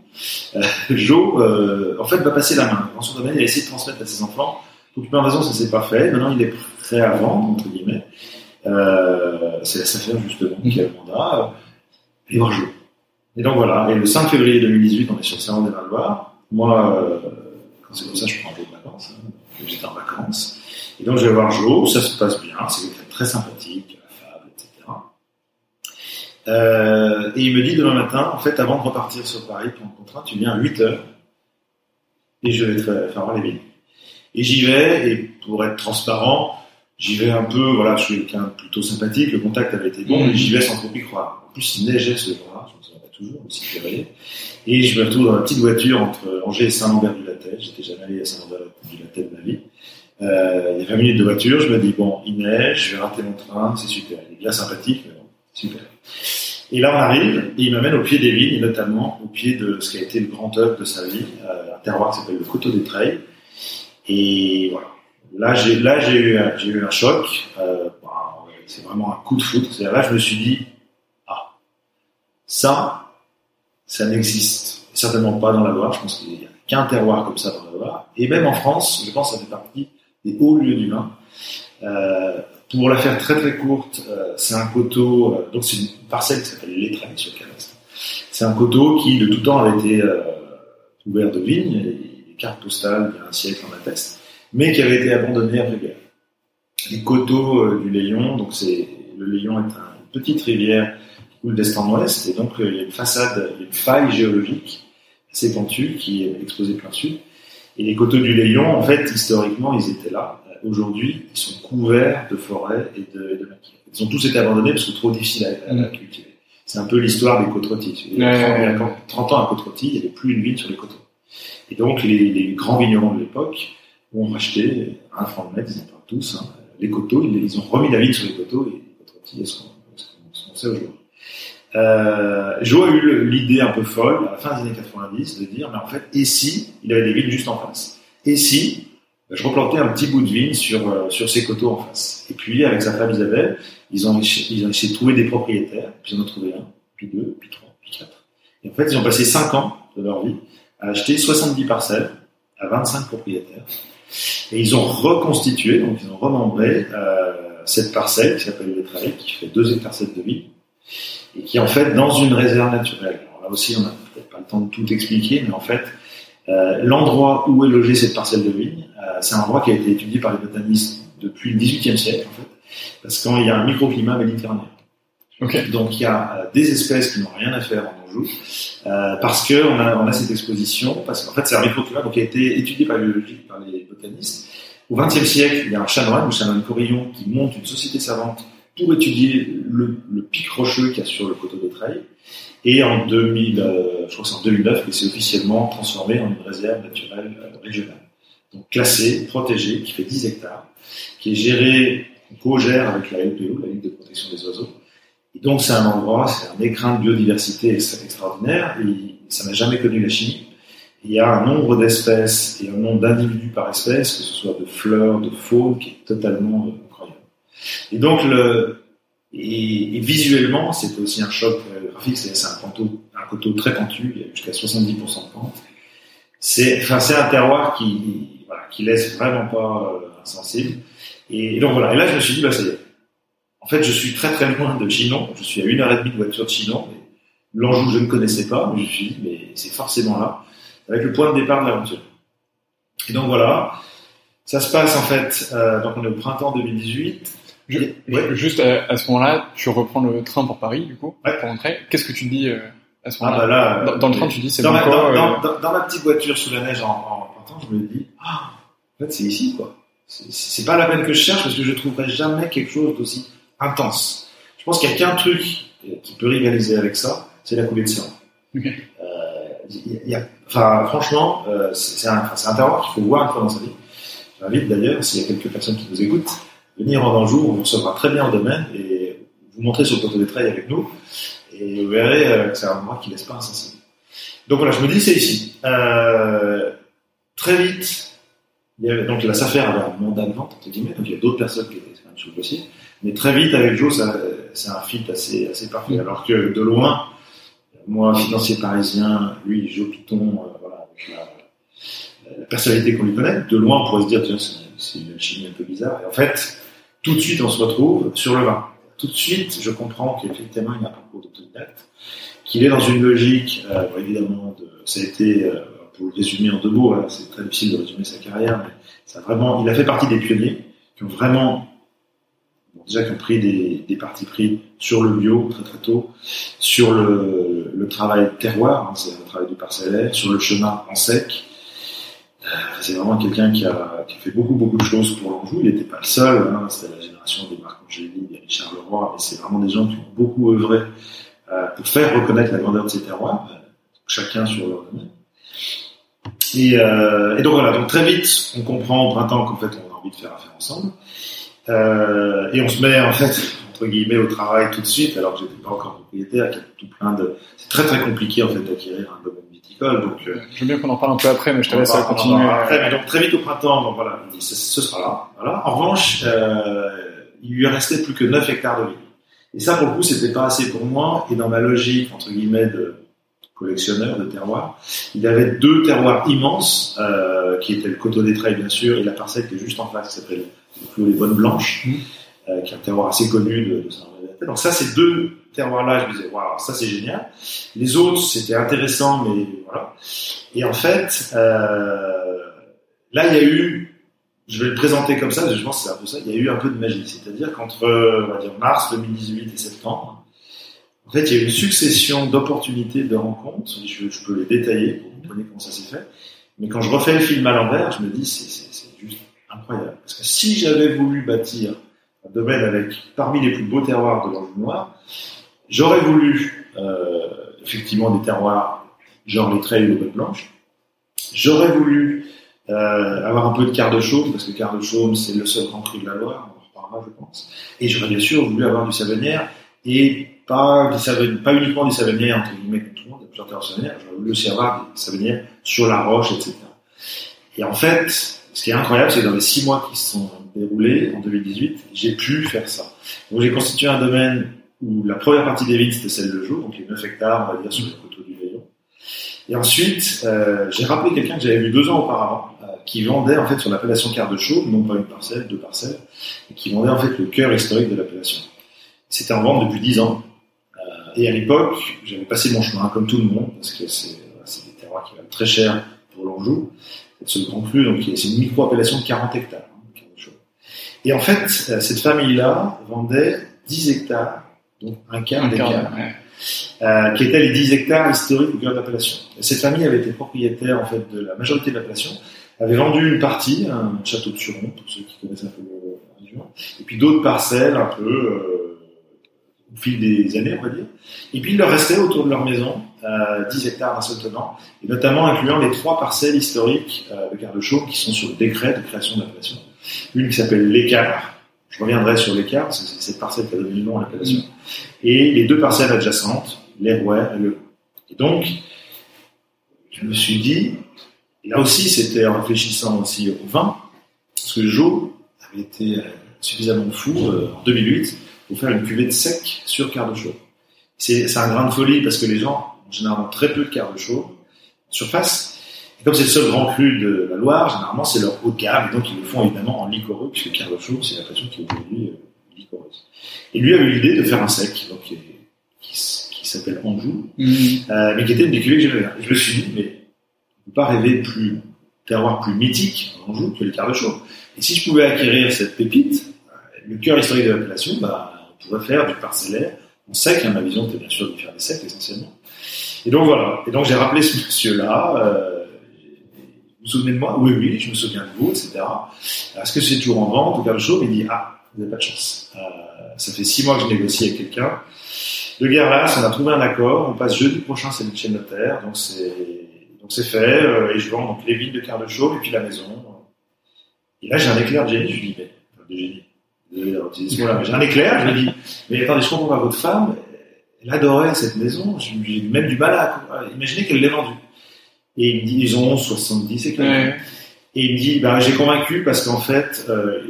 Euh, jo, euh, en fait, va passer la main. Dans son domaine, il a essayé de transmettre à ses enfants. Pour plusieurs raisons, ça s'est pas fait. Maintenant, il est prêt à vendre, entre guillemets. Euh, c'est la SAFER, justement, qui a le mandat. Et voir Jo. Et donc voilà. Et le 5 février 2018, on est sur Saint des Valois. Moi, euh, quand c'est comme ça, je prends un peu de vacances. Hein. J'étais en vacances. Et donc, je vais voir Jo. Ça se passe bien. C'est quelqu'un très sympathique, affable, etc. Euh, et il me dit demain matin, en fait, avant de repartir sur Paris pour un contrat, tu viens à 8 heures et je vais te faire voir les villes. Et j'y vais, et pour être transparent, j'y vais un peu, voilà, je suis quelqu'un plutôt sympathique, le contact avait été bon, mais j'y vais sans trop y croire. En plus, il neigeait ce jour-là, je me toujours, le 6 février. Et je me retrouve dans la petite voiture entre Angers et Saint-Lambert-du-Latel. J'étais jamais allé à Saint-Lambert-du-Latel de ma vie. Euh, il y a 20 minutes de voiture, je me dis, bon, il neige, je vais rater mon train, c'est super. Il est bien sympathique, mais bon, super. Et là, on arrive, et il m'amène au pied des vignes, et notamment au pied de ce qui a été le grand œuvre de sa vie, euh, un terroir qui s'appelle le Coteau des Treilles. Et voilà. Là, j'ai, là, j'ai eu, un- j'ai eu un choc. Euh, bah, c'est vraiment un coup de foudre. C'est-à-dire là, je me suis dit, ah, ça, ça n'existe certainement pas dans la Loire. Je pense qu'il n'y a qu'un terroir comme ça dans la Loire. Et même en France, je pense que ça fait partie des hauts lieux du vin. Euh, pour la faire très très courte, euh, c'est un coteau, euh, donc c'est une parcelle qui s'appelle l'Étraille sur Caleste. C'est un coteau qui de tout temps avait été couvert de vignes, et les cartes postales il y a un siècle en attestent, mais qui avait été abandonné après guerre. Les coteaux du Léon, donc c'est le Léon est un- une petite rivière coule d'est en ouest, et donc euh, il y a une façade, une faille géologique assez pentue qui est exposée plein sud. Et les coteaux du Léon, en fait, historiquement, ils étaient là. Aujourd'hui, ils sont couverts de forêts et de, et de maquis. Ils ont tous été abandonnés parce que trop difficile à, à Mm. cultiver. C'est un peu l'histoire des côtes rôties. Il y a Ouais, 30, ouais, il y a 30 ans à côte rôtie, il n'y avait plus une vigne sur les coteaux. Et donc, les, les grands vignerons de l'époque ont racheté un franc de mètre, ils en parlent tous, hein, les coteaux, ils, ils ont remis la vigne sur les coteaux et les côtes rôties, qu'on- ce qu'on sait aujourd'hui. Euh, Joe a eu l'idée un peu folle, à la fin des années 90, de dire, mais en fait, et si il avait des vignes juste en face? Et si ben, je replantais un petit bout de vigne sur, euh, sur ces coteaux en face Et puis, avec sa femme Isabelle, ils ont, ils ont essayé de trouver des propriétaires, puis ils en ont trouvé un, puis deux, puis trois, puis quatre. Et en fait, ils ont passé cinq ans de leur vie à acheter 70 parcelles à 25 propriétaires. Et ils ont reconstitué, donc ils ont remembré euh, cette parcelle qui s'appelle le Trail, qui fait 2 hectares 7 de vie, et qui est en fait dans une réserve naturelle. Alors là aussi, on n'a peut-être pas le temps de tout expliquer, mais en fait, euh, l'endroit où est logée cette parcelle de vigne, euh, c'est un endroit qui a été étudié par les botanistes depuis le XVIIIe siècle, en fait, parce qu'il y a un microclimat méditerranéen. Donc il y a euh, des espèces qui n'ont rien à faire en Anjou, parce que on a, on a cette exposition, parce qu'en fait c'est un microclimat donc, qui a été étudié par par les botanistes. Au XXe siècle, il y a un chanoine, le chanoine Corillon, qui monte une société savante pour étudier le, pic rocheux qu'il y a sur le coteau des Treilles. Et en 2000, euh, je crois que en 2009 que c'est officiellement transformé en une réserve naturelle euh, régionale. Donc classée, protégée, qui fait 10 hectares, qui est gérée, qu'on co-gère avec la LPO, la Ligue de protection des oiseaux. Et donc c'est un endroit, c'est un écrin de biodiversité extra- extraordinaire, et ça n'a jamais connu la chimie. Il y a un nombre d'espèces et un nombre d'individus par espèce, que ce soit de fleurs, de faune, qui est totalement euh. Et donc le, et, visuellement, c'était aussi un choc graphique, c'est c'est un, coteau, un coteau très pentu, il y a jusqu'à 70% de pente. C'est, enfin, c'est un terroir qui, voilà, qui laisse vraiment pas euh, insensible. Et, donc voilà. Et là, je me suis dit, bah, ça y est. En fait, je suis très très loin de Chinon. Je suis à une heure et demie de voiture de Chinon. L'Anjou, je ne connaissais pas, mais je me suis dit, mais c'est forcément là, avec le point de départ de l'aventure. Et donc voilà. Ça se passe en fait, euh, donc on est au printemps 2018. Je- Ouais. Juste à, à ce moment-là, tu reprends le train pour Paris, du coup, Ouais. pour rentrer. Qu'est-ce que tu dis euh, à ce Ah moment-là bah là, euh, dans, dans le train, tu dis c'est bon ma, quoi, dans, euh, dans- ma petite voiture sous la neige en, je me dis, ah, en fait, c'est ici, quoi. C'est- pas la peine que je cherche parce que je trouverai jamais quelque chose d'aussi intense. Je pense qu'il y a qu'un truc qui peut rivaliser avec ça, c'est la coulée de sang. Ok. Euh, il y a- il y a- enfin, franchement, euh, c'est un, un terroir qu'il faut voir une fois dans sa vie. J'invite d'ailleurs, s'il y a quelques personnes qui nous écoutent, venir en Anjou, on vous recevra très bien au domaine et vous montrer sur le plateau des trails avec nous et vous verrez euh, que c'est un endroit qui laisse pas insensible. Donc voilà, je me dis c'est ici. Euh, très vite, il y avait, donc la SAFER avait un mandat de vente, entre guillemets, donc il y a d'autres personnes qui étaient plus possible. Mais très vite, avec Joe, c'est un fit assez, assez parfait. Alors que de loin, moi, financier parisien, lui, Joe Piton, euh, voilà, avec la, la personnalité qu'on lui connaît, de loin, on pourrait se dire, tiens, c'est, c'est une chimie un peu bizarre. Et en fait, tout de suite, on se retrouve sur le vin. Tout de suite, je comprends qu'effectivement, il y a un parcours d'autodidacte, qu'il est dans une logique, euh, évidemment, de, ça a été, euh, pour le résumer en deux mots, hein, c'est très difficile de résumer sa carrière, mais vraiment, il a fait partie des pionniers qui ont vraiment, déjà qui ont pris des, des partis pris sur le bio très très tôt, sur le, le travail terroir, hein, c'est le travail du parcellaire, sur le chemin en sec. Euh, c'est vraiment quelqu'un qui a, qui fait beaucoup beaucoup de choses pour l'Anjou. Il n'était pas le seul, hein, c'était la génération des Marc Angéli, des Richard Leroy, mais c'est vraiment des gens qui ont beaucoup œuvré euh, pour faire reconnaître la grandeur de ces terroirs, euh, chacun sur leur domaine. Et, donc voilà, donc très vite, on comprend au printemps qu'en fait, on a envie de faire affaire ensemble. Et on se met en fait, entre guillemets, au travail tout de suite, alors que j'étais pas encore propriétaire, tout plein de... C'est très très compliqué en fait d'acquérir un domaine viticole. Donc, euh, Je veux bien qu'on en parle un peu après, mais je te laisse continuer. Après, mais donc très vite au printemps, donc voilà, ce, ce sera là. Voilà. En revanche, euh, il lui restait plus que 9 hectares de vignes. Et ça, pour le coup, c'était pas assez pour moi. Et dans ma logique, entre guillemets, de collectionneur de terroirs, il avait deux terroirs immenses, euh, qui étaient le coteau des Treilles, bien sûr, et la parcelle qui est juste en face, qui s'appelle le Clos les Bonnes Blanches, Mmh. euh, qui est un terroir assez connu de, de Saint-André-la-Tête. Donc ça, ces deux terroirs-là, je me disais, waouh, ça c'est génial. Les autres, c'était intéressant, mais voilà. Et en fait, euh, là, il y a eu, je vais le présenter comme ça, je pense que c'est un peu ça, il y a eu un peu de magie. C'est-à-dire qu'entre, on va dire, mars 2018 et septembre, en fait, il y a eu une succession d'opportunités, de rencontres. Je, peux les détailler pour compreniez comment ça s'est fait. Mais quand je refais le film à l'envers, je me dis, c'est juste incroyable. Parce que si j'avais voulu bâtir un domaine avec parmi les plus beaux terroirs de l'Anjou noir, j'aurais voulu euh, effectivement des terroirs genre les trails ou les bottes blanches. J'aurais voulu euh, avoir un peu de quart de chaume, parce que quart de chaume, c'est le seul grand cru de la Loire, on en reparlera, je pense. Et j'aurais bien sûr voulu avoir du savonnière, et pas, du savonnière, pas uniquement du savonnière, entre guillemets, comme tout le monde, il y a plusieurs terroirs savonnières, j'aurais voulu aussi avoir des savonnières sur la roche, etc. Et en fait, ce qui est incroyable, c'est que dans les six mois qui se sont déroulés en 2018, j'ai pu faire ça. Donc j'ai constitué un domaine où la première partie des vignes, c'était celle de jour, donc les 9 hectares, on va dire, sur les coteaux du Veillon. Et ensuite, euh, j'ai rappelé quelqu'un que j'avais vu deux ans auparavant, euh, qui vendait en fait sur l'appellation quart de chaume, non pas une parcelle, deux parcelles, et qui vendait en fait le cœur historique de l'appellation. C'était en vente depuis dix ans. Euh, et à l'époque, j'avais passé mon chemin, comme tout le monde, parce que c'est c'est des terroirs qui valent très cher pour l'Anjou. Ce grand cru, donc c'est une micro-appellation de 40 hectares. hein. Et en fait, cette famille-là vendait 10 hectares, donc un quart des quart, quarts ouais. euh, qui étaient les 10 hectares historiques au cœur de l'appellation. Et Cette famille avait été propriétaire en fait de la majorité de l'appellation, avait vendu une partie, un château de Suron, pour ceux qui connaissent un peu la région, et puis d'autres parcelles un peu euh, au fil des années, on va dire. Et puis il leur restait autour de leur maison euh, 10 hectares d'un seul tenant, et notamment incluant les trois parcelles historiques euh, de quart de chaume qui sont sur le décret de création de l'appellation. Une qui s'appelle l'écart, je reviendrai sur l'écart, parce que c'est cette parcelle qui a donné le nom à l'appellation et les deux parcelles adjacentes, l'Hérouet et le. Et donc, je me suis dit, et là aussi c'était en réfléchissant aussi au vin, parce que Joe avait été euh, suffisamment fou euh, en 2008 pour faire une cuvée de sec sur chaud. C'est un grain de folie parce que les gens ont généralement très peu de chaud surface. Et comme c'est le seul grand cru de la Loire, généralement c'est leur haut de gamme, et donc ils le font évidemment en liquoreux, puisque quart de chaud c'est l'appellation qui est aujourd'hui euh, liquoreuse. Et lui a eu l'idée de faire un sec, donc qui, s'appelle Anjou, Mhm. euh, mais qui était une des cuvées que j'aimais bien. Je me suis dit, mais on peut pas rêver de plus terroir plus mythique en Anjou que les quarts de chaud. Et si je pouvais acquérir cette pépite, euh, le cœur historique de l'appellation, bah, on pourrait faire du parcellaire en sec. Hein, ma vision était bien sûr de faire des secs essentiellement. Et donc voilà. Et donc j'ai rappelé ce monsieur-là. Euh, vous souvenez de moi Oui, oui, je me souviens de vous, etc. Est-ce que c'est toujours en vente quart de chaud Il dit ah, vous n'avez pas de chance. Euh, ça fait six mois que je négocie avec quelqu'un. De guerre là, on a trouvé un accord. On passe jeudi prochain, c'est le notaire. Donc c'est donc c'est fait. euh, et je vends donc les villes de quart de et puis la maison. Et là, j'ai un éclair de génie. Je lui dis, mais de génie. J'ai un éclair. Je lui dis, mais attendez, je comprends pas votre femme. Elle adorait cette maison. J'ai même du mal à imaginer qu'elle l'ait vendue. Et il me dit, ils ont 70 éclairs. Ouais. Et il me dit, bah, j'ai convaincu parce qu'en fait, euh,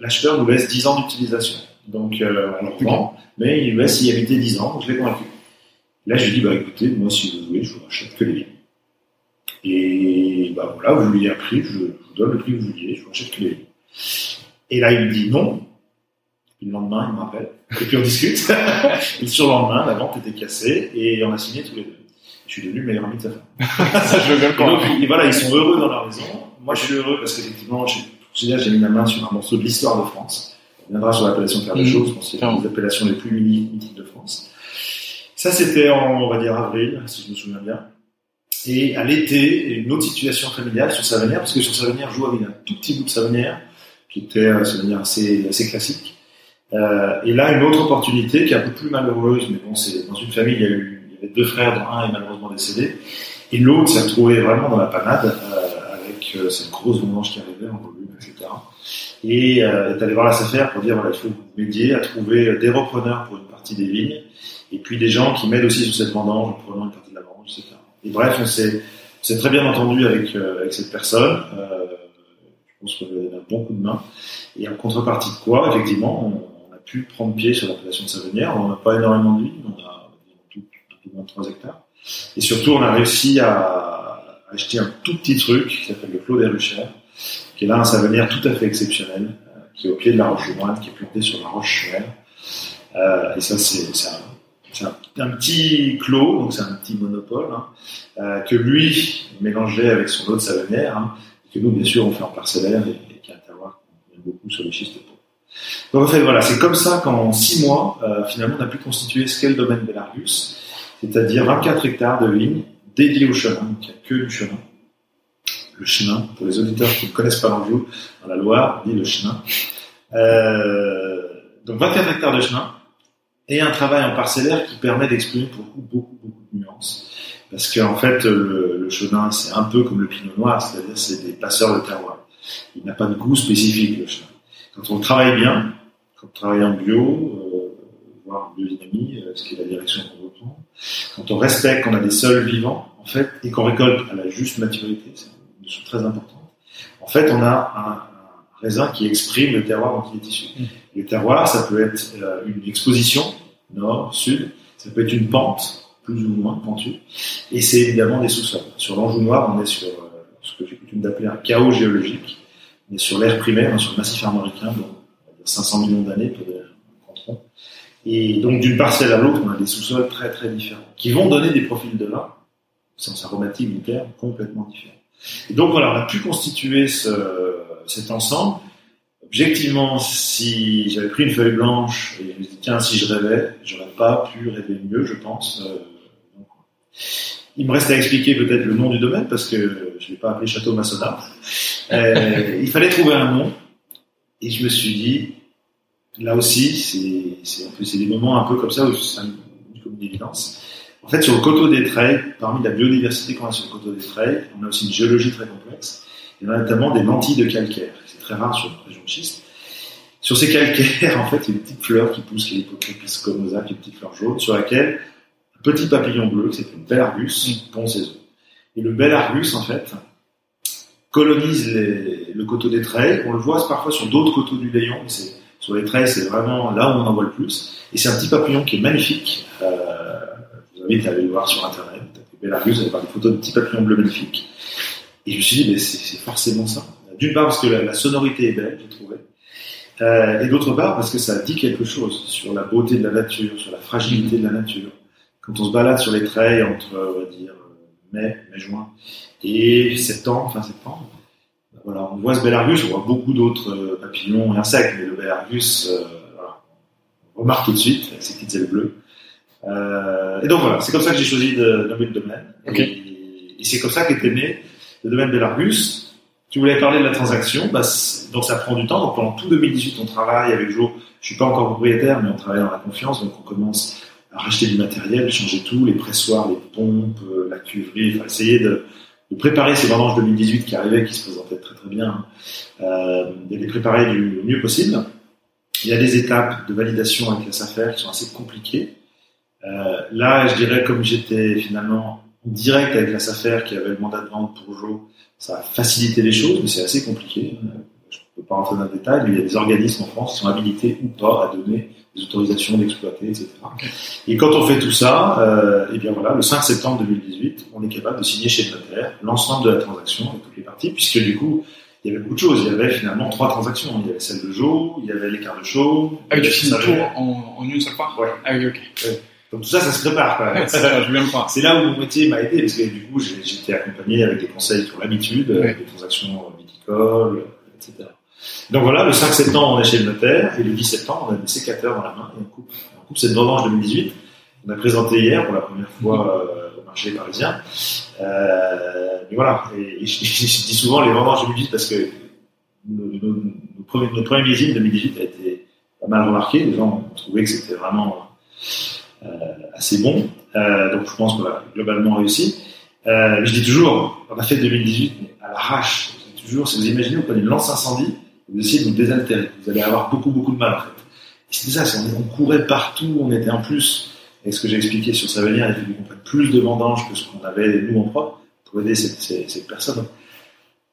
l'acheteur nous laisse 10 ans d'utilisation. Donc, euh, on le vend, mais il nous laisse y habiter 10 ans, donc je l'ai convaincu. Là, je lui dis, bah, écoutez, moi, si vous voulez, je vous rachète que les vignes. Et, bah, voilà, vous lui un prix, je, je vous donne le prix que vous vouliez, je vous rachète que les vignes. Et là, il me dit non. Puis le lendemain, il me rappelle. Et puis on discute. et le surlendemain, la vente était cassée et on a signé tous les deux. Je suis devenu le meilleur ami de sa femme. Ça, je veux bien Et ils- voilà, ils sont heureux dans leur maison. Moi, je suis heureux parce qu'effectivement, j'ai mis la main sur un morceau de l'histoire de France. On viendra sur l'appellation Terre de Mhm. Choses, que c'est une des appellations les plus mythiques de France. Ça, c'était en, on va dire, avril, si je me souviens bien. Et à l'été, une autre situation familiale sur Savanière, parce que sur Savanière, je joue avec un tout petit bout de Savanière, qui était un Savanière assez, assez classique. Euh, et là, une autre opportunité qui est un peu plus malheureuse, mais bon, c'est dans une famille, il y, a eu, avait deux frères, dont un est malheureusement décédé, et l'autre s'est retrouvé vraiment dans la panade, euh, avec euh, cette grosse vendange qui arrivait en volume, etc. Et euh, est allé voir la SAFER pour dire, voilà, il faut vous m'aidiez à trouver des repreneurs pour une partie des vignes, et puis des gens qui m'aident aussi sur cette vendange, en prenant une partie de la vendange, etc. Et bref, on s'est, on très bien entendu avec, cette personne. Je pense qu'on lui a donné un bon coup de main. Et en contrepartie de quoi, effectivement, on, on a pu prendre pied sur l'appellation de Savenière. On n'a pas énormément de vignes, on a de 3 hectares. Et surtout, on a réussi à, acheter un tout petit truc qui s'appelle le Clos des Ruchères, qui est là un Savenière tout à fait exceptionnel, euh, qui est au pied de la roche moine, qui est planté sur la roche chouette. Euh, et ça, c'est un, petit clos, donc c'est un petit monopole, hein, euh, que lui mélangeait avec son autre Savenière, hein, que nous, bien sûr, on fait en parcellaire et, qui a un terroir qu'on aime beaucoup sur les schistes. Donc en fait, voilà, c'est comme ça qu'en six mois, euh, finalement, on a pu constituer ce qu'est le domaine Belargus, c'est-à-dire 24 hectares de vignes dédiés au chenin, donc il n'y a que du chenin. Le chenin, pour les auditeurs qui ne connaissent pas l'Anjou, dans la Loire, dit le chenin. Euh, donc 24 hectares de chenin et un travail en parcellaire qui permet d'exprimer beaucoup, beaucoup, beaucoup de nuances. Parce qu'en fait, le, le chenin, c'est un peu comme le pinot noir, c'est-à-dire c'est des passeurs de terroir. Il n'a pas de goût spécifique, le chenin. Quand on travaille bien, quand on travaille en bio, voire en biodynamie, euh, ce qui est la direction qu'on reprend, quand on respecte qu'on a des sols vivants, en fait, et qu'on récolte à la juste maturité, c'est une notion très importante, en fait, on a un, raisin qui exprime le terroir dont il est issu. Mm. Le terroir, ça peut être euh, une exposition, nord, sud, ça peut être une pente, plus ou moins pentue, et c'est évidemment des sous-sols. Sur l'Anjou noir, on est sur euh, ce que j'ai coutume d'appeler un chaos géologique, mais sur l'air primaire, hein, sur le massif armoricain, donc on va dire 500 millions d'années, peut-être, comprend. Et donc d'une parcelle à l'autre, on a des sous-sols très très différents, qui vont donner des profils de vin, sens aromatique du terme, complètement différents. Et donc voilà, on a pu constituer ce, cet ensemble. Objectivement, si j'avais pris une feuille blanche et je me dis tiens, si je rêvais, j'aurais pas pu rêver mieux, je pense. Euh, il me reste à expliquer peut-être le nom du domaine parce que je l'ai pas appelé Château Massonat. Euh, il fallait trouver un nom et je me suis dit là aussi, c'est un peu c'est des moments un peu comme ça où c'est comme une évidence. En fait, sur le coteau des Treilles, parmi la biodiversité qu'on a sur le coteau des Treilles, on a aussi une géologie très complexe. Il y en a notamment des lentilles de calcaire. C'est très rare sur la région de schiste. Sur ces calcaires, en fait, il y a une petite fleur qui pousse, qui est l'hypocrépis comosa, qui est une petite fleur jaune, sur laquelle un petit papillon bleu, qui s'appelle belle argus, pond ses œufs. Et le bel argus, en fait, colonise les- le coteau des Treilles. On le voit parfois sur d'autres coteaux du mais c'est- sur les Treilles, c'est vraiment là où on en voit le plus. Et c'est un petit papillon qui est magnifique. Euh, je vous invite à aller le voir sur Internet. Tapez Belarus, vous allez voir des photos de petits papillons bleus magnifiques. Et je me suis dit, c'est forcément ça. D'une part, parce que la, sonorité est belle, j'ai trouvé. Euh, et d'autre part, parce que ça dit quelque chose sur la beauté de la nature, sur la fragilité de la nature. Quand on se balade sur les treilles entre, on va dire, mai, mai-juin, et septembre, fin septembre, voilà, on voit ce bel argus, on voit beaucoup d'autres euh, papillons et insectes, mais le bel argus, euh, voilà, on remarque tout de suite, avec ses petites ailes bleues. Euh, et donc voilà, c'est comme ça que j'ai choisi de nommer le domaine. Et, et c'est comme ça qu'était né le domaine de l'Argus. Tu voulais parler de la transaction, bah, donc ça prend du temps. Donc pendant tout 2018, on travaille avec Jo. Je suis pas encore propriétaire, mais on travaille dans la confiance, donc on commence à racheter du matériel, changer tout, les pressoirs, les pompes, la cuverie, enfin essayer de, de préparer ces vendanges 2018 qui arrivaient, qui se présentaient très très bien, euh, de les préparer du mieux possible. Il y a des étapes de validation avec la SAFER qui sont assez compliquées. Euh, là, je dirais, comme j'étais finalement direct avec la SAFER qui avait le mandat de vente pour Joe, ça a facilité les choses, mais c'est assez compliqué. Je ne peux pas rentrer dans le détail, mais il y a des organismes en France qui sont habilités ou pas à donner des autorisations d'exploiter, etc. Et quand on fait tout ça, euh, et bien voilà, le 5 septembre 2018, on est capable de signer chez le notaire l'ensemble de la transaction avec toutes les parties, puisque du coup, il y avait beaucoup de choses. Il y avait finalement trois transactions. Il y avait celle de Joe, il y avait l'écart de show. Ah oui, tu signes tout en, en, une seule fois? Ouais. Ah oui, ok. Donc tout ça, ça se prépare quand même. C'est là où mon métier m'a aidé, parce que du coup, j'étais accompagné avec des conseils ont l'habitude, ouais. des transactions viticoles, etc. Donc voilà, le 5 septembre, on est chez le notaire, et le 10 septembre, on a des sécateurs dans la main, et on coupe. On coupe cette vendange 2018. On a présenté hier pour la première fois euh, au marché parisien. Euh, mais voilà, et, et je, je, dis souvent les vendanges 2018 parce que nos, nos, nos premiers, notre premier millésime 2018 a été pas mal remarqué. Les gens ont trouvé que c'était vraiment euh, assez bon. Euh, donc je pense qu'on a globalement réussi. Euh, je dis toujours, on a fait 2018 mais à l'arrache. Toujours, si vous imaginez, vous prenez une lance incendie, vous essayez de vous désaltérer. Vous allez avoir beaucoup, beaucoup de mal, en fait. C'était ça, on, courait partout, on était en plus, et ce que j'ai expliqué sur Savenir, il fallait qu'on prenne plus de vendanges que ce qu'on avait, nous, en propre, pour aider cette, personne.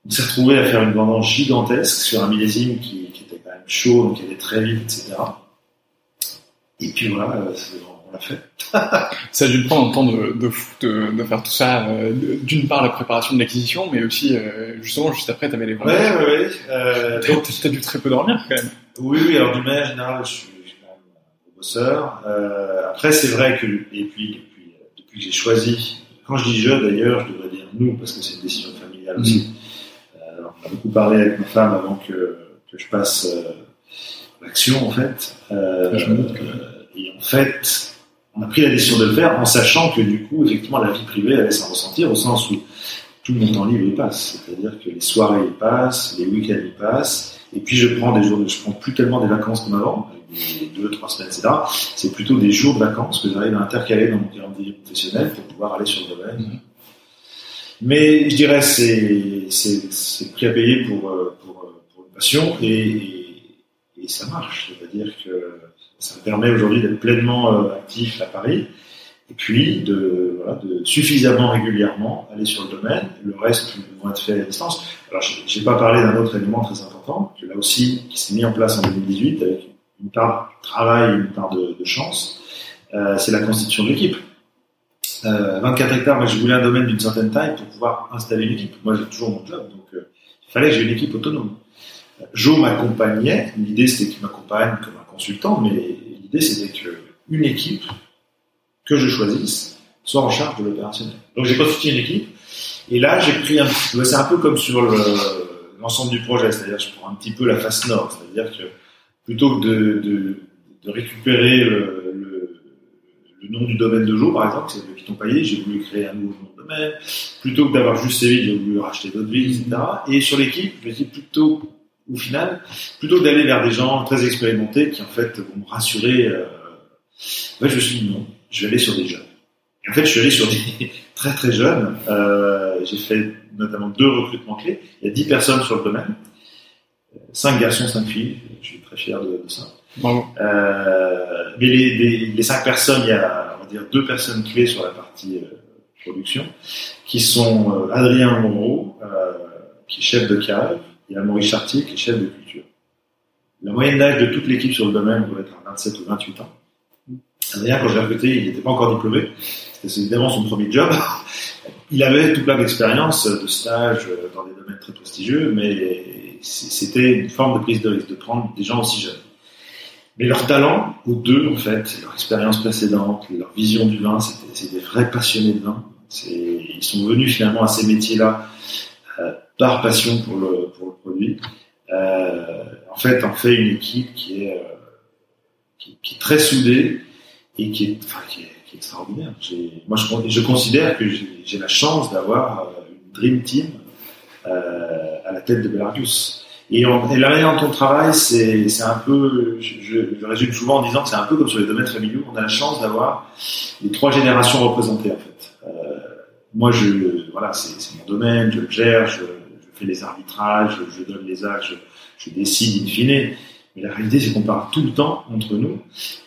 On s'est retrouvé à faire une vendange gigantesque sur un millésime qui, qui, était quand même chaud, donc il allait très vite, etc. Et puis voilà, on l'a fait. ça a dû prendre un temps de, de, de, de faire tout ça. Euh, D'une part, la préparation de l'acquisition, mais aussi, euh, justement, juste après, tu avais les vendanges. Ouais, ouais, ouais. Euh, tu as dû très peu dormir, quand même. Oui, oui, alors d'une manière générale, je suis, quand même un bosseur. Euh, après, c'est vrai que, et puis, depuis, depuis que j'ai choisi, quand je dis je d'ailleurs, je devrais dire nous, parce que c'est une décision familiale mmh. aussi. Euh, on a beaucoup parlé avec ma femme avant que, que je passe l'action, en fait. Je me que... Et en fait, on a pris la décision de le faire en sachant que du coup, effectivement, la vie privée allait s'en ressentir au sens où tout mon temps libre y passe. C'est-à-dire que les soirées y passent, les week-ends y passent, et puis je prends des jours, de, je prends plus tellement des vacances comme avant, des deux, trois semaines, etc. C'est plutôt des jours de vacances que j'arrive à intercaler dans mon calendrier professionnel pour pouvoir aller sur le domaine. Mmh. Mais je dirais c'est c'est c'est prix à payer pour pour, pour une passion et, et, et ça marche. C'est-à-dire que ça me permet aujourd'hui d'être pleinement euh, actif à Paris et puis de, suffisamment régulièrement aller sur le domaine. Le reste vont être fait à distance. Alors, j'ai pas parlé d'un autre élément très important, que là aussi, qui s'est mis en place en 2018 avec une part de travail une part de, chance. Euh, c'est la constitution de l'équipe. Euh, 24 hectares, moi, je voulais un domaine d'une certaine taille pour pouvoir installer une équipe. Moi, j'ai toujours mon job, donc euh, il fallait que j'ai une équipe autonome. Joe m'accompagnait. L'idée, c'était qu'il m'accompagne comme mais l'idée, c'était qu'une équipe que je choisisse soit en charge de l'opérationnel. Donc j'ai constitué une équipe et là j'ai pris un c'est un peu comme sur l'ensemble du projet, c'est-à-dire je prends un petit peu la face nord, c'est-à-dire que plutôt que de, récupérer le, nom du domaine de jour, par exemple, c'est le Piton Paillé, j'ai voulu créer un nouveau nom de domaine, plutôt que d'avoir juste ces villes, j'ai voulu racheter d'autres villes, etc. Et sur l'équipe, je me dis plutôt au final, plutôt que d'aller vers des gens très expérimentés qui en fait vont me rassurer, euh, en fait, je me suis dit non, je vais aller sur des jeunes. Et en fait, je suis allé sur des très très jeunes. Euh, j'ai fait notamment deux recrutements clés. Il y a dix personnes sur le domaine, cinq garçons, cinq filles. Je suis très fier de, de ça. Euh, mais les, les, les, cinq personnes, il y a on va dire deux personnes clés sur la partie production, qui sont Adrien Monroe, qui est chef de cave, y a Maurice Chartier qui est chef de culture. La moyenne d'âge de toute l'équipe sur le domaine doit être à 27 ou 28 ans. Adrien, quand je l'ai recruté, il n'était pas encore diplômé. C'était évidemment son premier job. Il avait tout plein d'expériences, de stages dans des domaines très prestigieux, mais c'était une forme de prise de risque de prendre des gens aussi jeunes. Mais leur talent, aux deux, en fait, leur expérience précédente, leur vision du vin, c'était des vrais passionnés de vin. Ils sont venus finalement à ces métiers-là euh, par passion pour le, pour le produit. Euh, en fait, on fait une équipe qui est, euh, qui, est très soudée et qui est, enfin, qui est, extraordinaire. Moi, je, je, considère que j'ai la chance d'avoir euh, une dream team à la tête de Belarus. Et, la manière dont on travaille, c'est un peu, je, je, résume souvent en disant que c'est un peu comme sur les domaines familiaux. On a la chance d'avoir les trois générations représentées en fait. Moi, je, voilà, c'est mon domaine, je le gère, je, je fais les arbitrages, je, donne les actes, je, décide in fine. Mais la réalité, c'est qu'on parle tout le temps entre nous.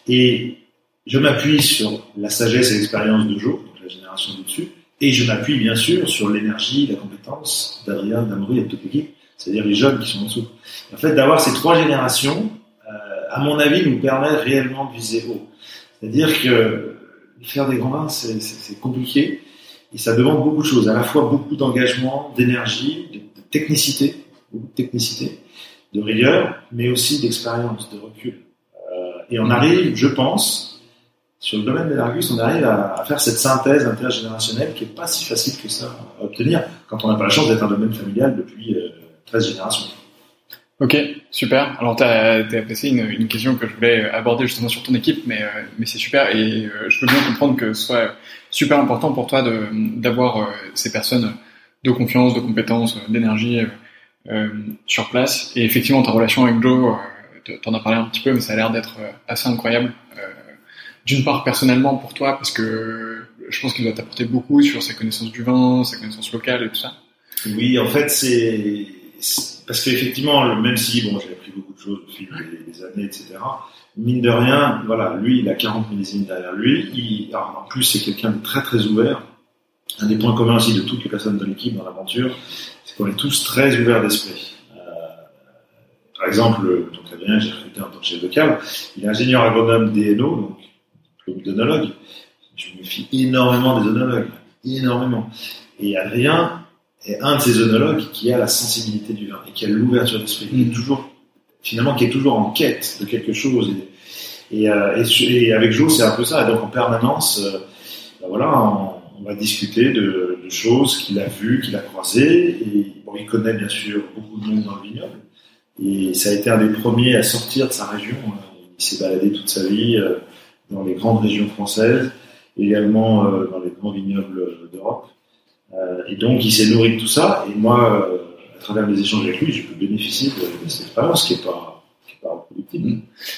Et je m'appuie sur la sagesse et l'expérience de Joe, donc la génération du dessus, Et je m'appuie bien sûr sur l'énergie, la compétence d'Adrien, d'Amory et de l'équipe, c'est-à-dire les jeunes qui sont en dessous. En fait, d'avoir ces trois générations, euh, à mon avis, nous permet réellement de viser haut. C'est-à-dire que faire des grands vins, c'est compliqué et ça demande beaucoup de choses, à la fois beaucoup d'engagement, d'énergie, de, technicité, beaucoup de technicité, de rigueur, mais aussi d'expérience, de recul. Euh, et on arrive, je pense, sur le domaine de l'Argus, on arrive à, faire cette synthèse intergénérationnelle qui est pas si facile que ça à obtenir quand on n'a pas la chance d'être un domaine familial depuis euh, 13 générations. Ok, super. Alors, tu as, passé une, une, question que je voulais aborder justement sur ton équipe, mais, euh, mais c'est super et euh, je peux bien comprendre que ce soit super important pour toi d'avoir euh, ces personnes de confiance, de compétences, d'énergie sur place. Et effectivement, ta relation avec Joe, t'en as parlé un petit peu, mais ça a l'air d'être assez incroyable. D'une part, personnellement pour toi, parce que je pense qu'il doit t'apporter beaucoup sur sa connaissance du vin, sa connaissance locale et tout ça. Oui, en fait, c'est parce qu'effectivement, même si bon, j'ai appris beaucoup de choses au fil des, années, etc. Mine de rien, voilà, lui, il a 40 millésimes derrière lui. Il, en plus, c'est quelqu'un de très très ouvert. Un des points communs aussi de toutes les personnes de l'équipe dans l'aventure, c'est qu'on est tous très ouverts d'esprit. Euh, par exemple, donc Adrien, j'ai recruté en tant que chef de cave, il est ingénieur agronome DNO, donc d'onologue. Je me fie énormément des onologues, énormément. Et Adrien, est un de ces œnologues qui a la sensibilité du vin et qui a l'ouverture d'esprit, qui est mm. toujours, finalement, qui est toujours en quête de quelque chose. Et, et, euh, et, avec Joe, c'est un peu ça. Et donc, en permanence, euh, ben voilà, on, va discuter de, choses qu'il a vues, qu'il a croisées. Et il connaît bien sûr beaucoup de monde dans le vignoble. Et ça a été un des premiers à sortir de sa région. Il s'est baladé toute sa vie euh, dans les grandes régions françaises, également dans les grands vignobles d'Europe. Euh, et donc, il s'est nourri de tout ça. Et moi, euh, à travers mes échanges avec lui, je peux bénéficier de, cette expérience qui est pas, qui est pas.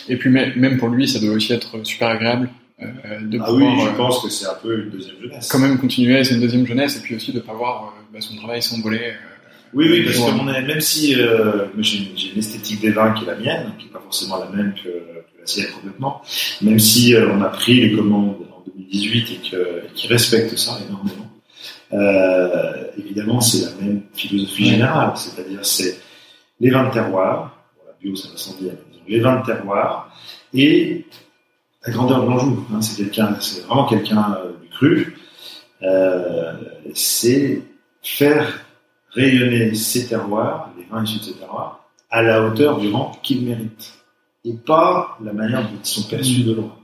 Et puis, même pour lui, ça doit aussi être super agréable. Euh, de ah oui, je pense que c'est un peu une deuxième jeunesse. Quand même continuer, c'est une deuxième jeunesse, et puis aussi de pas voir bah, son travail s'envoler. oui, oui, parce que même si j'ai une esthétique des vins qui est la mienne, qui n'est pas forcément la même que, que la sienne complètement, même si on a pris les commandes en 2018 et qui respecte ça énormément, euh, évidemment, c'est la même philosophie générale, c'est-à-dire c'est les vins de terroir, la bio ça va sans dire, les vins de terroir et la grandeur de l'Anjou. Hein, c'est vraiment quelqu'un euh, du cru. Euh, c'est faire rayonner ces terroirs, les vins issus de ces terroirs, à la hauteur du rang qu'ils méritent et pas la manière dont ils sont perçus de loin.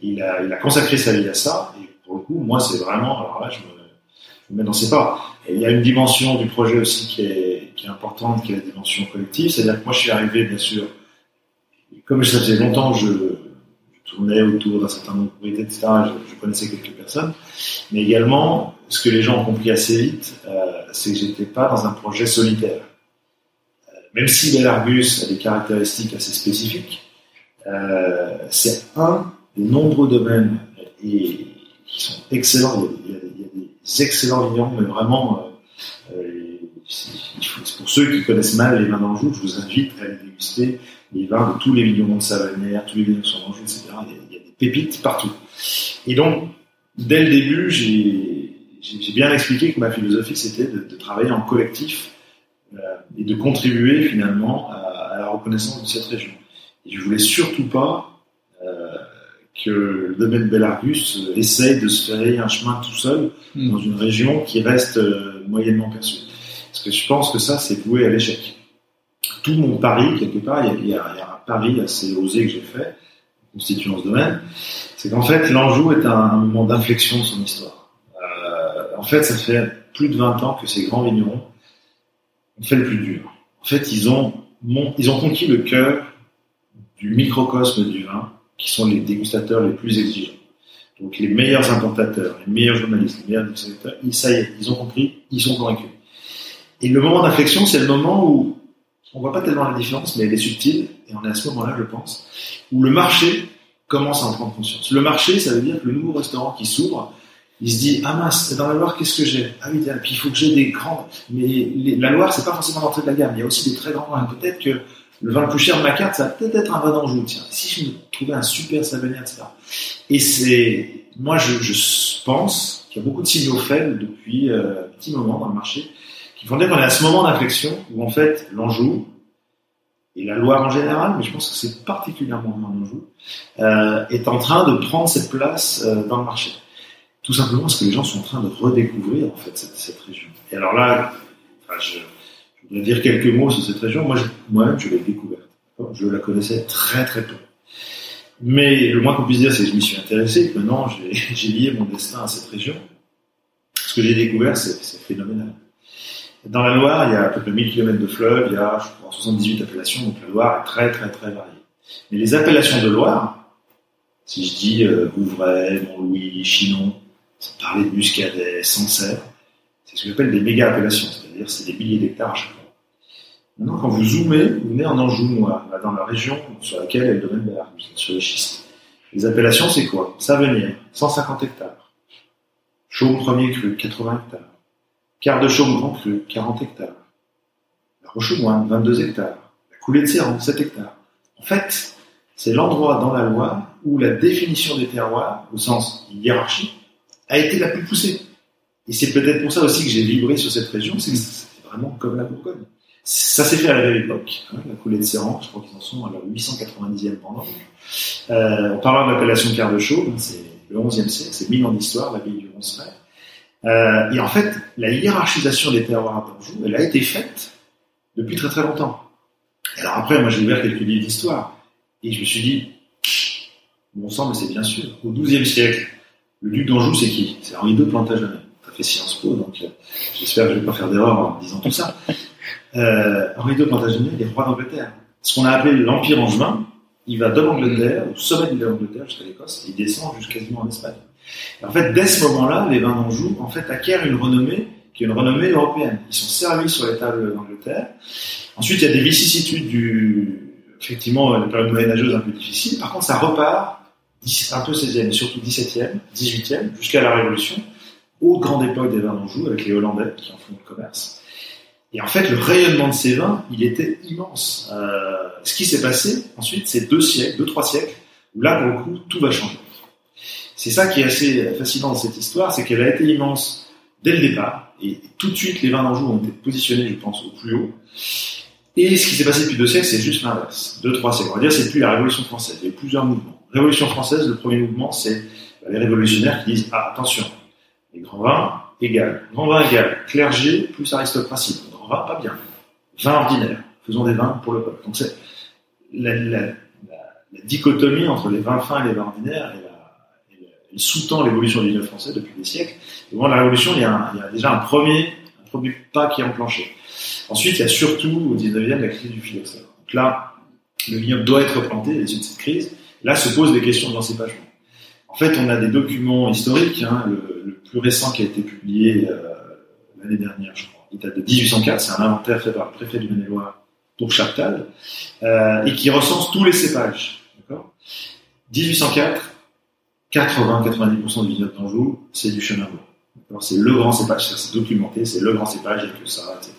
Il a, consacré sa vie à ça et pour le coup, moi, c'est vraiment, alors là, je me mais non, c'est pas. il y a une dimension du projet aussi qui est, importante, qui est la dimension collective. C'est-à-dire que moi, je suis arrivé, bien sûr, comme ça faisait longtemps, je, je tournais autour d'un certain nombre de propriétés, etc. Je, connaissais quelques personnes. Mais également, ce que les gens ont compris assez vite, euh, c'est que j'étais pas dans un projet solitaire. Euh, même si l'Argus a des caractéristiques assez spécifiques, euh, c'est un des nombreux domaines et, qui sont excellents. Il y a, des excellents vignerons, mais vraiment, pour ceux qui connaissent mal les vins d'Anjou, je vous invite à aller déguster les vins de tous les vignerons de Savanière, tous les vignerons de d'Anjou, etc. Il y, a, des pépites partout. Et donc, dès le début, j'ai bien expliqué que ma philosophie, c'était de, de, travailler en collectif euh, et de contribuer finalement à, à, la reconnaissance de cette région. Et je voulais surtout pas euh, que le domaine Belarus euh, essaye de se faire un chemin tout seul hmm. dans une région qui reste euh, moyennement perçue. Parce que je pense que ça, c'est voué à l'échec. Tout mon pari, quelque part, il y, a, un pari assez osé que j'ai fait, constituant ce domaine, c'est qu'en fait, l'Anjou est un, moment d'inflexion de son histoire. Euh, en fait, ça fait plus de 20 ans que ces grands vignerons ont fait le plus dur. En fait, ils ont, conquis le cœur du microcosme du vin, qui sont les dégustateurs les plus exigeants. Donc les meilleurs importateurs, les meilleurs journalistes, les meilleurs dégustateurs, ça y est, ils ont compris, ils sont convaincus. Et le moment d'inflexion, c'est le moment où on voit pas tellement la différence, mais elle est subtile, et on est à ce moment-là, je pense, où le marché commence à en prendre conscience. Le marché, ça veut dire que le nouveau restaurant qui s'ouvre, il se dit ah mince dans la Loire qu'est-ce que j'ai? Ah oui puis il faut que j'ai des grands mais la Loire c'est pas forcément l'entrée de la gamme il y a aussi des très grands vins peut-être que le vin le plus cher de ma carte, ça va peut-être être un vin d'Anjou. Tiens, si je me trouvais un super Savagnin, etc. Et c'est, moi, je, je pense qu'il y a beaucoup de signaux faibles depuis euh, un petit moment dans le marché qui font dire qu'on est à ce moment d'inflexion où en fait l'Anjou et la Loire en général, mais je pense que c'est particulièrement l'Anjou, euh, est en train de prendre cette place euh, dans le marché. Tout simplement parce que les gens sont en train de redécouvrir en fait cette, région. Et alors là, je, voudrais dire quelques mots sur cette région. Moi, moi-même, je l'ai découverte. Je la connaissais très très peu. Mais le moins qu'on puisse dire, c'est que je m'y suis intéressé. et maintenant, j'ai lié mon destin à cette région. Ce que j'ai découvert, c'est phénoménal. Dans la Loire, il y a à peu près 1000 km de fleuves, il y a, je crois, 78 appellations, donc la Loire est très très très variée. Mais les appellations de Loire, si je dis euh, Vouvray, Montlouis, Chinon, sans parler de Muscadet, Sancerre, c'est ce que j'appelle des méga appellations, c'est-à-dire c'est des milliers d'hectares à chaque fois. Maintenant, quand vous zoomez, vous venez en Anjou noir, dans la région sur laquelle est le domaine de sur les schistes. Les appellations, c'est quoi? Savenière, 150 hectares. Chaume premier cru, 80 hectares. Quart de Chaume grand cru, 40 hectares. La Roche-au-Moine, 22 hectares. La coulée de Séran, 7 hectares. En fait, c'est l'endroit dans la loi où la définition des terroirs, au sens hiérarchique, a été la plus poussée. Et c'est peut-être pour ça aussi que j'ai vibré sur cette région, c'est que c'est vraiment comme la Bourgogne. Ça s'est fait à la belle époque, hein, la coulée de Séran, je crois qu'ils en sont à leur 890e pendant. Euh, en parlant de l'appellation quart de chaume, c'est le 11e siècle, c'est 1000 ans d'histoire, l'abbaye du Ronceret. Euh, et en fait, la hiérarchisation des terroirs d'Anjou, elle a été faite depuis très très longtemps. Alors après, moi j'ai ouvert quelques livres d'histoire, et je me suis dit, bon sang, mais c'est bien sûr, au XIIe siècle, le duc d'Anjou, c'est qui? C'est Henri II Plantagenet. T'as fait Sciences Po, donc euh, j'espère que je vais pas faire d'erreur en disant tout ça. Euh, Henri II Plantagenet, il est roi d'Angleterre. Ce qu'on a appelé l'Empire angevin, il va de l'Angleterre, au sommet de l'Angleterre jusqu'à l'Écosse, et il descend jusqu'à quasiment en Espagne. En fait, dès ce moment-là, les vins d'Anjou, en fait, acquièrent une renommée qui est une renommée européenne. Ils sont servis sur les tables d'Angleterre. Ensuite, il y a des vicissitudes du, effectivement, la période moyenâgeuse un peu difficile. Par contre, ça repart un peu 16e, et surtout 17e, 18e, jusqu'à la Révolution, aux grandes époques des vins d'Anjou, avec les Hollandais qui en font le commerce. Et en fait, le rayonnement de ces vins, il était immense. Euh, ce qui s'est passé ensuite, c'est deux siècles, deux, trois siècles, où là, pour le coup, tout va changer. C'est ça qui est assez fascinant dans cette histoire, c'est qu'elle a été immense dès le départ, et tout de suite, les vins d'Anjou ont été positionnés, je pense, au plus haut. Et ce qui s'est passé depuis deux siècles, c'est juste l'inverse. Deux, trois siècles. On va dire, c'est plus la Révolution française. Il y a eu plusieurs mouvements. Révolution française, le premier mouvement, c'est les révolutionnaires qui disent, ah, attention, les grands vins, égal. Grand vin égal. Clergé plus aristocratie. Grand vin, pas bien. Vin ordinaire. Faisons des vins pour le peuple. Donc c'est la, dichotomie entre les vins fins et les vins ordinaires, sous-tend l'évolution du vin français depuis des siècles. Et bon, la révolution, il y, a déjà un premier, pas qui est enclenché. Ensuite, il y a surtout au 19e la crise du phylloxéra. Donc là, le vignoble doit être planté à l'issue de cette crise. Là se posent des questions d'encépagement. En fait, on a des documents historiques. Hein, le, plus récent qui a été publié euh, l'année dernière, je crois, il date de 1804. C'est un inventaire fait par le préfet du Maine-et-Loire pour Chaptal euh, et qui recense tous les cépages. D'accord? 1804, 80-90% du vignoble d'Anjou, c'est du chenin blanc. C'est le grand cépage, c'est documenté, c'est le grand cépage, a que ça, etc.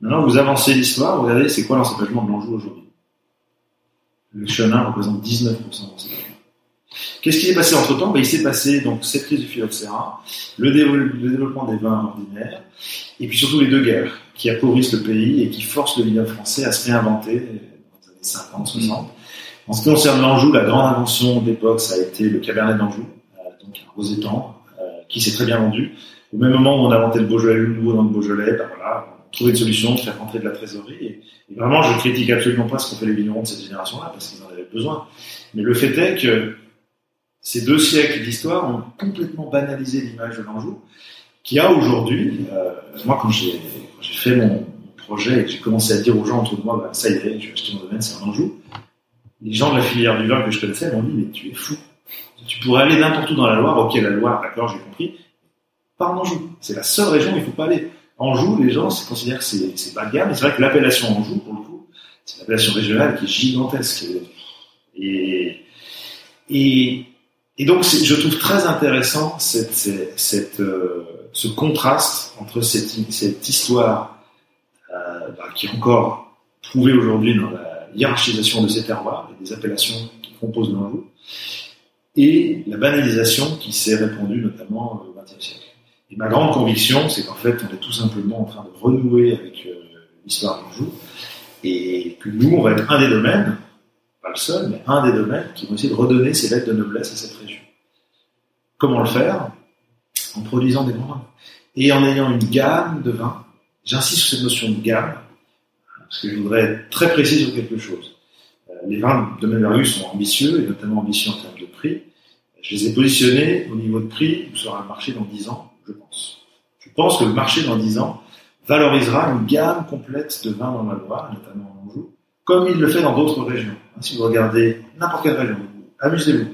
Maintenant, vous avancez l'histoire, regardez, c'est quoi l'encépagement de l'Anjou aujourd'hui? Le chenin représente 19% d'encépagement. Qu'est-ce qui s'est passé entre temps ben, Il s'est passé donc cette crise du phylloxéra, le, le, développement des vins ordinaires, et puis surtout les deux guerres qui appauvrissent le pays et qui forcent le vignoble français à se réinventer dans les années 50, 60. En ce qui concerne l'Anjou, la grande invention d'époque, ça a été le Cabernet d'Anjou, euh, donc un rosétan, euh, qui s'est très bien vendu. Au même moment où on a inventé le Beaujolais, le nouveau dans le Beaujolais, ben voilà, on trouvait une solution faire rentrer de la trésorerie. Et, vraiment, je critique absolument pas ce qu'ont fait les vignerons de cette génération-là, parce qu'ils en avaient besoin. Mais le fait est que ces deux siècles d'histoire ont complètement banalisé l'image de l'Anjou, qui a aujourd'hui, euh, moi quand j'ai fait mon, projet et que j'ai commencé à dire aux gens autour de moi, bah, ça y est, je vais acheter mon domaine, c'est en Anjou, les gens de la filière du vin que je connaissais m'ont dit, mais tu es fou. Tu pourrais aller n'importe où dans la Loire, ok, la Loire, d'accord, j'ai compris, en Anjou. C'est la seule région où il faut pas aller. Anjou, les gens considèrent que c'est pas de gamme, c'est vrai que l'appellation Anjou, pour le coup, c'est une appellation régionale qui est gigantesque. Et, et, et donc, je trouve très intéressant cette, cette, euh, ce contraste entre cette, cette histoire euh, bah, qui est encore trouvé aujourd'hui dans la hiérarchisation de ces terroirs et des appellations qui composent l'Anjou, et la banalisation qui s'est répandue notamment au XXe siècle. Et ma grande conviction, c'est qu'en fait, on est tout simplement en train de renouer avec euh, l'histoire d'Anjou, et que nous, on va être un des domaines, pas le seul, mais un des domaines qui vont essayer de redonner ces lettres de noblesse à cette région. Comment le faire? En produisant des vins et en ayant une gamme de vins. J'insiste sur cette notion de gamme, parce que je voudrais être très précis sur quelque chose. Euh, les vins de Mémerlu sont ambitieux, et notamment ambitieux en termes de prix. Je les ai positionnés au niveau de prix où sera le marché dans 10 ans, je pense. Je pense que le marché dans 10 ans valorisera une gamme complète de vins dans la Loire, notamment en Anjou, comme il le fait dans d'autres régions. Si vous regardez n'importe quelle région, amusez-vous.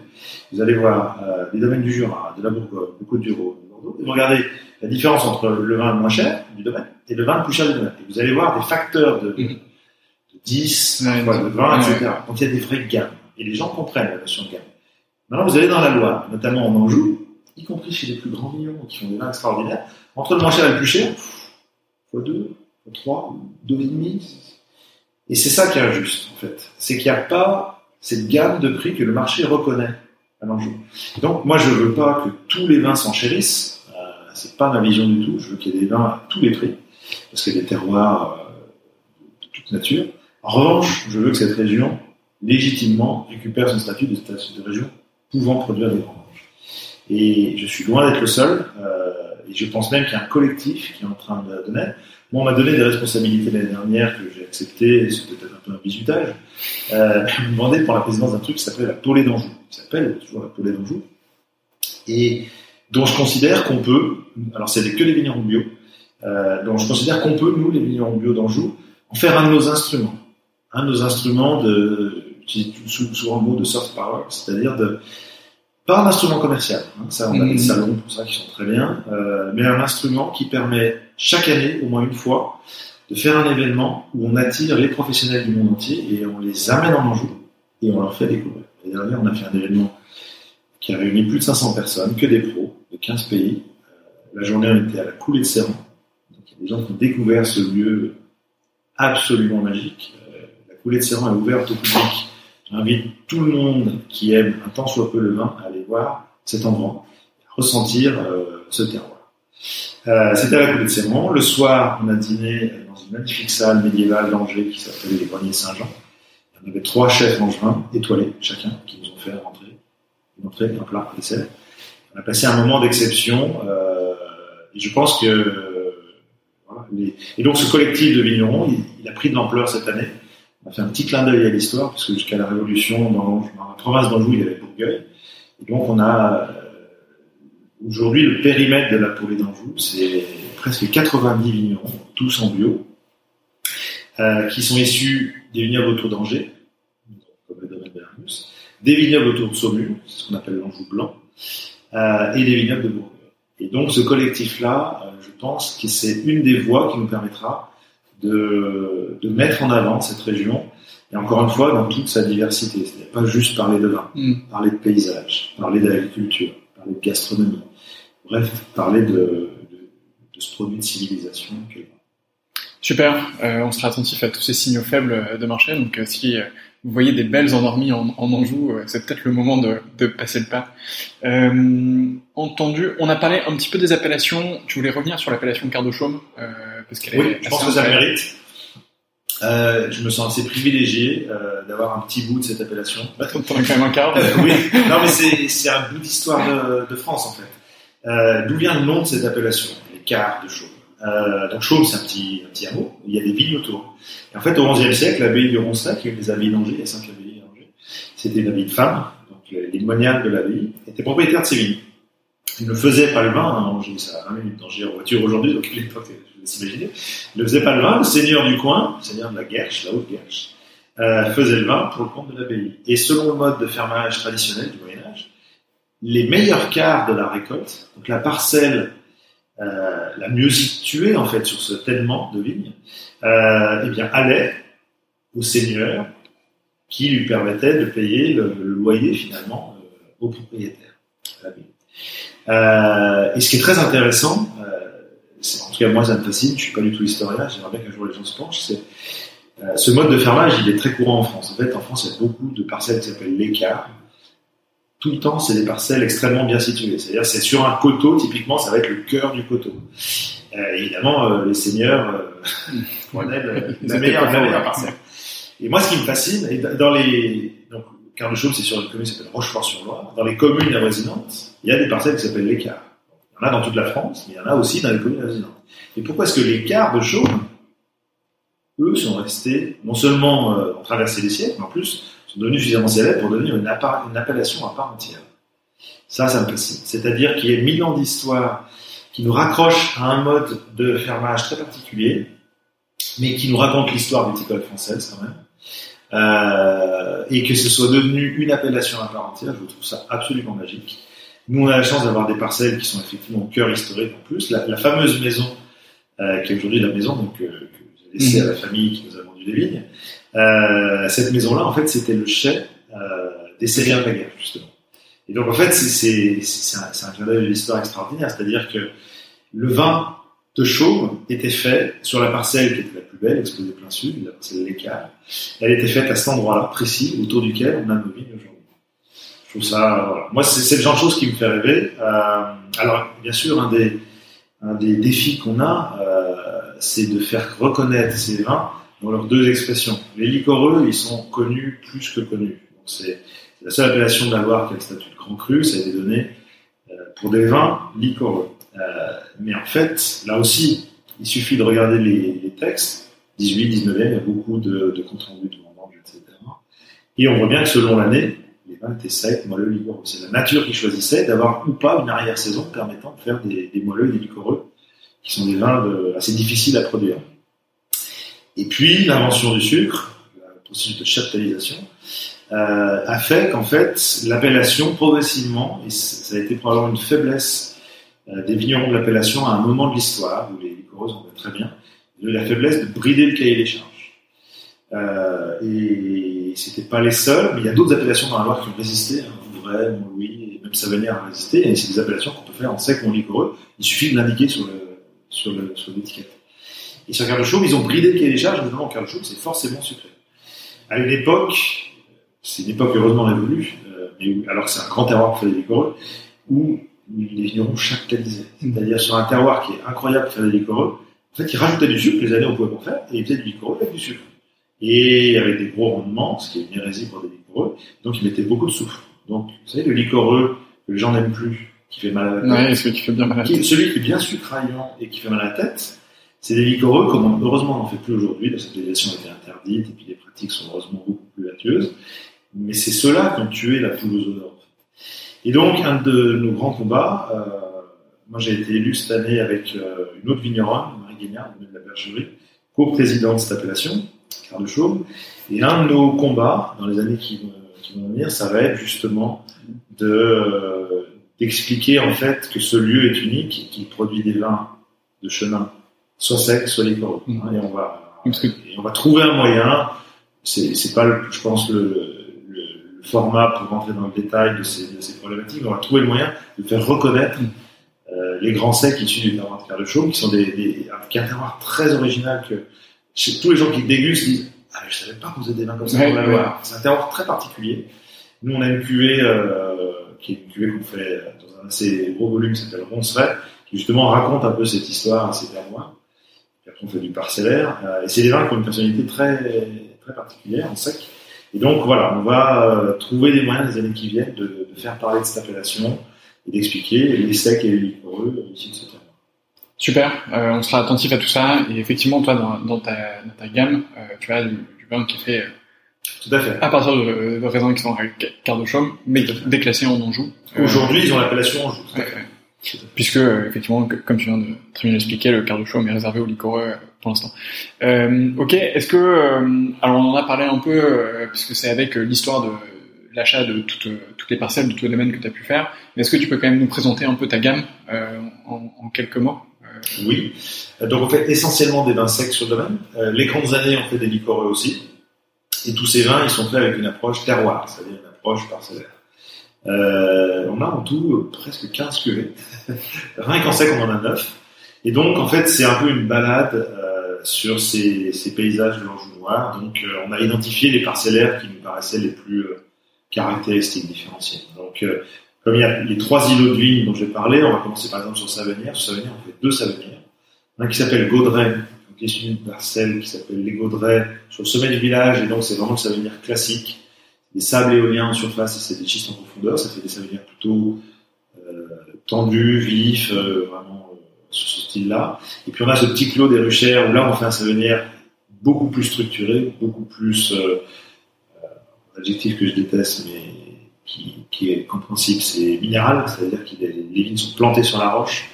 Vous allez voir euh, les domaines du Jura, de la Bourgogne, du Côte-du-Rhône, et vous regardez la différence entre le vin le moins cher du domaine et le vin le plus cher du domaine. Et vous allez voir des facteurs de, de 10, de 20, etc. Donc il y a des vraies gammes. Et les gens comprennent la notion de gamme. Maintenant, vous allez dans la Loire, notamment en Anjou, y compris chez les plus grands vignerons qui font des vins extraordinaires, entre le moins cher et le plus cher, fois 2, fois 3, 2,5. Et c'est ça qui est injuste, en fait. C'est qu'il n'y a pas cette gamme de prix que le marché reconnaît à l'Anjou. Donc, moi, je veux pas que tous les vins s'enchérissent. C'est pas ma vision du tout. Je veux qu'il y ait des vins à tous les prix. Parce que des terroirs euh, de toute nature. En revanche, je veux que cette région, légitimement, récupère son statut de, de région pouvant produire des vendanges. Et je suis loin d'être le seul. Euh, et je pense même qu'il y a un collectif qui est en train de donner. Moi, on m'a donné des responsabilités l'année dernière que j'ai acceptées, c'est peut-être un peu un bisutage. Euh, on m'a demandé pour la présidence d'un truc qui s'appelle la Polée d'Anjou. Qui s'appelle toujours la Polée d'Anjou. Et dont je considère qu'on peut, alors c'est que les vignerons bio, euh, dont je considère qu'on peut, nous, les vignerons bio d'Anjou, en faire un de nos instruments. Un de nos instruments de, souvent le mot de soft power, c'est-à-dire de, pas un instrument commercial, hein, ça on a des salons pour ça qui sont très bien, euh, mais un instrument qui permet chaque année, au moins une fois, de faire un événement où on attire les professionnels du monde entier et on les amène en Anjou et on leur fait découvrir. L'année dernière, on a fait un événement qui a réuni plus de 500 personnes, que des pros de 15 pays. Euh, la journée, on était à la coulée de Serran. Donc, il y a des gens qui ont découvert ce lieu absolument magique. Euh, la coulée de Serran est ouverte au public J'invite tout le monde qui aime un tant soit peu le vin à aller voir cet endroit, à ressentir euh, ce terroir. C'était à la Coulée de Sémon. Le soir, on a dîné dans une magnifique salle médiévale d'Angers qui s'appelait les Greniers Saint-Jean. En avait trois chefs angevins, étoilés chacun, qui nous ont fait rentrer une entrée, un plat, un dessert. On a passé un moment d'exception euh, et je pense que et donc ce collectif de vignerons, il, a pris de l'ampleur cette année on a fait un petit clin d'œil à l'histoire, puisque jusqu'à la Révolution, dans, la province d'Anjou, il y avait Bourgueil. Et donc, on a euh, aujourd'hui le périmètre de la Polée d'Anjou, c'est presque 90 vignerons, tous en bio, euh, qui sont issus des vignobles autour d'Angers, comme le domaine d'Argus, des vignobles autour de Saumur, c'est ce qu'on appelle l'Anjou blanc, euh, et des vignobles de Bourgueil. Et donc, ce collectif-là, euh, je pense que c'est une des voies qui nous permettra de, de, mettre en avant cette région, et encore une fois, dans toute sa diversité. C'est pas juste parler de vin, mm. parler de paysage, parler d'agriculture, parler de gastronomie. Bref, parler de, de, de ce produit de civilisation Super, euh, on sera attentif à tous ces signaux faibles de marché. Donc si vous voyez des belles endormies en, en Anjou, euh, c'est peut-être le moment de, de, passer le pas. Euh, entendu, on a parlé un petit peu des appellations. Tu voulais revenir sur l'appellation Quart de Chaume parce qu'elle oui, je pense que ça mérite. Euh, je me sens assez privilégié euh, d'avoir un petit bout de cette appellation. T'en as quand même un quart. oui, non mais c'est un bout d'histoire de, de, France en fait. Euh, D'où vient le nom de cette appellation, les quarts de Chaume euh, Donc Chaume c'est un petit, un petit hameau, il y a des vignes autour. Et en fait au XIe siècle, l'abbaye de Roncelat, qui est une des abbayes d'Angers, il y a cinq abbayes d'Angers, c'était une abbaye de femmes, donc les moniales de l'abbaye étaient propriétaires de ces vignes. Ils ne faisaient pas le vin, hein, ça a 20 minutes d'Angers en voiture aujourd'hui, donc il est s'imaginer, ne faisait pas le vin, le seigneur du coin, le seigneur de la Guerche, la haute Guerche, euh, faisait le vin pour le compte de l'abbaye. Et selon le mode de fermage traditionnel du Moyen Âge, les meilleurs quarts de la récolte, donc la parcelle euh, la mieux située en fait sur ce tellement de vignes, euh, eh bien allait au seigneur qui lui permettait de payer le, loyer finalement euh, au propriétaire. Euh, et ce qui est très intéressant, en tout cas moi ça me fascine, je suis pas du tout historien, j'aimerais bien qu'un jour les gens se penchent, c'est Euh, ce mode de fermage, il est très courant en France. En fait, en France, il y a beaucoup de parcelles qui s'appellent l'écart. Tout le temps, c'est des parcelles extrêmement bien situées. C'est-à-dire, c'est sur un coteau, typiquement, ça va être le cœur du coteau. Euh, évidemment, euh, les seigneurs, euh, la meilleure, la meilleure parcelle. Et moi, ce qui me fascine, et dans les, donc, de Chaume, c'est sur une commune qui s'appelle Rochefort-sur-Loire. Dans les communes avoisinantes, il y a des parcelles qui s'appellent l'écart. Il y en a dans toute la France, mais il y en a aussi dans les communes avoisinantes. Et pourquoi est-ce que les quarts de Chaume, eux, sont restés, non seulement euh, ont traversé les siècles, mais en plus, sont devenus suffisamment célèbres pour devenir une, une appellation à part entière. Ça, ça me fascine. C'est-à-dire qu'il y a mille ans d'histoire qui nous raccroche à un mode de fermage très particulier, mais qui nous raconte l'histoire des école française quand même. Euh, et que ce soit devenu une appellation à part entière, je trouve ça absolument magique. Nous, on a la chance d'avoir des parcelles qui sont effectivement au cœur historique en plus. La, la fameuse maison, euh, qui est aujourd'hui la maison donc, euh, que vous avez laissée à la famille qui nous a vendu des vignes, euh, cette maison-là, en fait, c'était le chai euh, des Sériens de la guerre, justement. Et donc, en fait, c'est un, un clin d'œil de l'histoire extraordinaire. C'est-à-dire que le vin de Chaume était fait sur la parcelle qui était la plus belle, exposée plein sud, la parcelle de l'Écart. Elle était faite à cet endroit-là, précis, autour duquel on a nos vignes aujourd'hui. Je trouve ça, voilà. Moi, c'est le genre de choses qui me fait rêver. Euh, alors, bien sûr, un des, un des défis qu'on a, euh, c'est de faire reconnaître ces vins dans leurs deux expressions. Les liquoreux, ils sont connus plus que connus. C'est la seule appellation de la statut de grand cru, ça a été donné euh, pour des vins liquoreux. Euh, mais en fait, là aussi, il suffit de regarder les, textes. 18, 19e, il y a beaucoup de, de comptes rendus de vendanges, etc. Et on voit bien que selon l'année, les vins étaient secs, moelleux, liquoreux. C'est la nature qui choisissait d'avoir ou pas une arrière-saison permettant de faire des, des moelleux et des liquoreux, qui sont des vins assez difficiles à produire. Et puis, l'invention du sucre, le processus de chaptalisation, euh, a fait qu'en fait, l'appellation, progressivement, et ça a été probablement une faiblesse euh, des vignerons de l'appellation à un moment de l'histoire, où les liquoreuses en très bien, de la faiblesse de brider le cahier des charges. Euh, et c'était pas les seuls, mais il y a d'autres appellations dans la Loire qui ont résisté, hein, Vouvray, Montlouis, et même Savanier a résisté, et c'est des appellations qu'on peut faire en sec ou en liquoreux, il suffit de l'indiquer sur sur le, sur l'étiquette. Et sur Carl Chaume, ils ont bridé le cahier des charges, notamment Carl Chaume, c'est forcément sucré. À une époque, c'est une époque heureusement révolue, euh, mais où, alors que c'est un grand terroir pour faire des liquoreux, où les vignerons chaptalisaient. C'est-à-dire sur un terroir qui est incroyable pour faire des liquoreux, en fait, ils rajoutaient du sucre, les années on pouvait pas faire, et ils faisaient du liquoreux avec du sucre. Et avec des gros rendements, ce qui est une hérésie pour des liquoreux, donc ils mettaient beaucoup de soufre. Donc, vous savez, le liquoreux que les gens n'aiment plus, qui fait mal à la tête, Ouais, celui qui fait bien mal à la tête. celui qui est bien sucraillant et qui fait mal à la tête, c'est des liquoreux, comme heureusement on n'en fait plus aujourd'hui, la stérilisation a été interdite, et puis les pratiques sont heureusement beaucoup plus vertueuses. Mais c'est ceux-là qui ont tué la poule aux d'or. Et donc, un de nos grands combats, euh, moi j'ai été élu cette année avec euh, une autre vigneronne, Marie Guignard, de la Bergerie, co-présidente de cette appellation, Carl de. Et un de nos combats, dans les années qui, vont- venir, ça va être justement euh, d'expliquer en fait que ce lieu est unique qu'il produit des vins de chenin, soit secs, soit liquoreux. Mhm. hein, Et on va que- et on va trouver un moyen. C'est c'est pas, le, je pense, le, le, le format pour rentrer dans le détail de ces, de ces problématiques. On va trouver le moyen de faire reconnaître Mm. euh, les grands secs issus du terroir de Carl de Chaume, qui sont des, des un terroir très original que chez tous les gens qui dégustent disent ah mais je savais pas qu'on faisait des vins comme ça Ouais, dans la ouais. C'est un terroir très particulier. Nous on a une cuvée euh, qui est une cuvée qu'on fait dans un assez gros volume, qui s'appelle Ronceret, qui justement raconte un peu cette histoire, ces terroirs. Puis après, on fait du parcellaire. Euh, et c'est des vins qui ont une personnalité très, très particulière, en sec. Et donc, voilà, on va euh, trouver des moyens les années qui viennent de, de faire parler de cette appellation et d'expliquer les secs et les liquoreux ici de ce terroir. Super, euh, on sera attentif à tout ça. Et effectivement, toi, dans, dans, ta, dans ta gamme, euh, tu as du, du vin qui est fait euh, Tout à fait. à partir de, de raisins qui sont avec quart de chaume, mais déclassés en Anjou. Aujourd'hui, ils ont l'appellation Anjou. tout à ouais, fait. Puisque, effectivement, comme tu viens de très bien l'expliquer, le quart de chaume est réservé aux liquoreux euh, pour l'instant. Euh, ok, est-ce que... euh, alors, on en a parlé un peu, puisque c'est avec l'histoire de l'achat de toutes, les parcelles de tout le domaine que tu as pu faire. Mais est-ce que tu peux quand même nous présenter un peu ta gamme en, quelques mots? Oui. Donc on fait essentiellement des vins secs sur le domaine. Les grandes années, on fait des liquoreux aussi. Et tous ces vins, ils sont faits avec une approche terroir, c'est-à-dire une approche parcellaire. Euh, on a en tout euh, presque 15 cuvées. Rien qu'en sec, on en a 9. Et donc, en fait, c'est un peu une balade euh, sur ces, ces, paysages de l'Anjou noir. Donc, on a identifié les parcellaires qui nous paraissaient les plus caractéristiques différenciées. Donc, comme il y a les trois îlots de vigne dont j'ai parlé, on va commencer par exemple sur Savenière. Sur Savenière, on fait deux Savenières. Un qui s'appelle Gaudray, qui est une parcelle qui s'appelle les Gaudray, sur le sommet du village, et donc c'est vraiment le Savenière classique. Des sables éoliens en surface c'est des schistes en profondeur. Ça fait des Savenières plutôt euh, tendus, vifs, euh, vraiment euh, sur ce style-là. Et puis on a ce petit clos des ruchères où là on fait un Savenière beaucoup plus structuré, beaucoup plus euh, euh adjectif que je déteste, mais qui, qui est compréhensible, c'est minéral, c'est-à-dire que les vignes sont plantées sur la roche.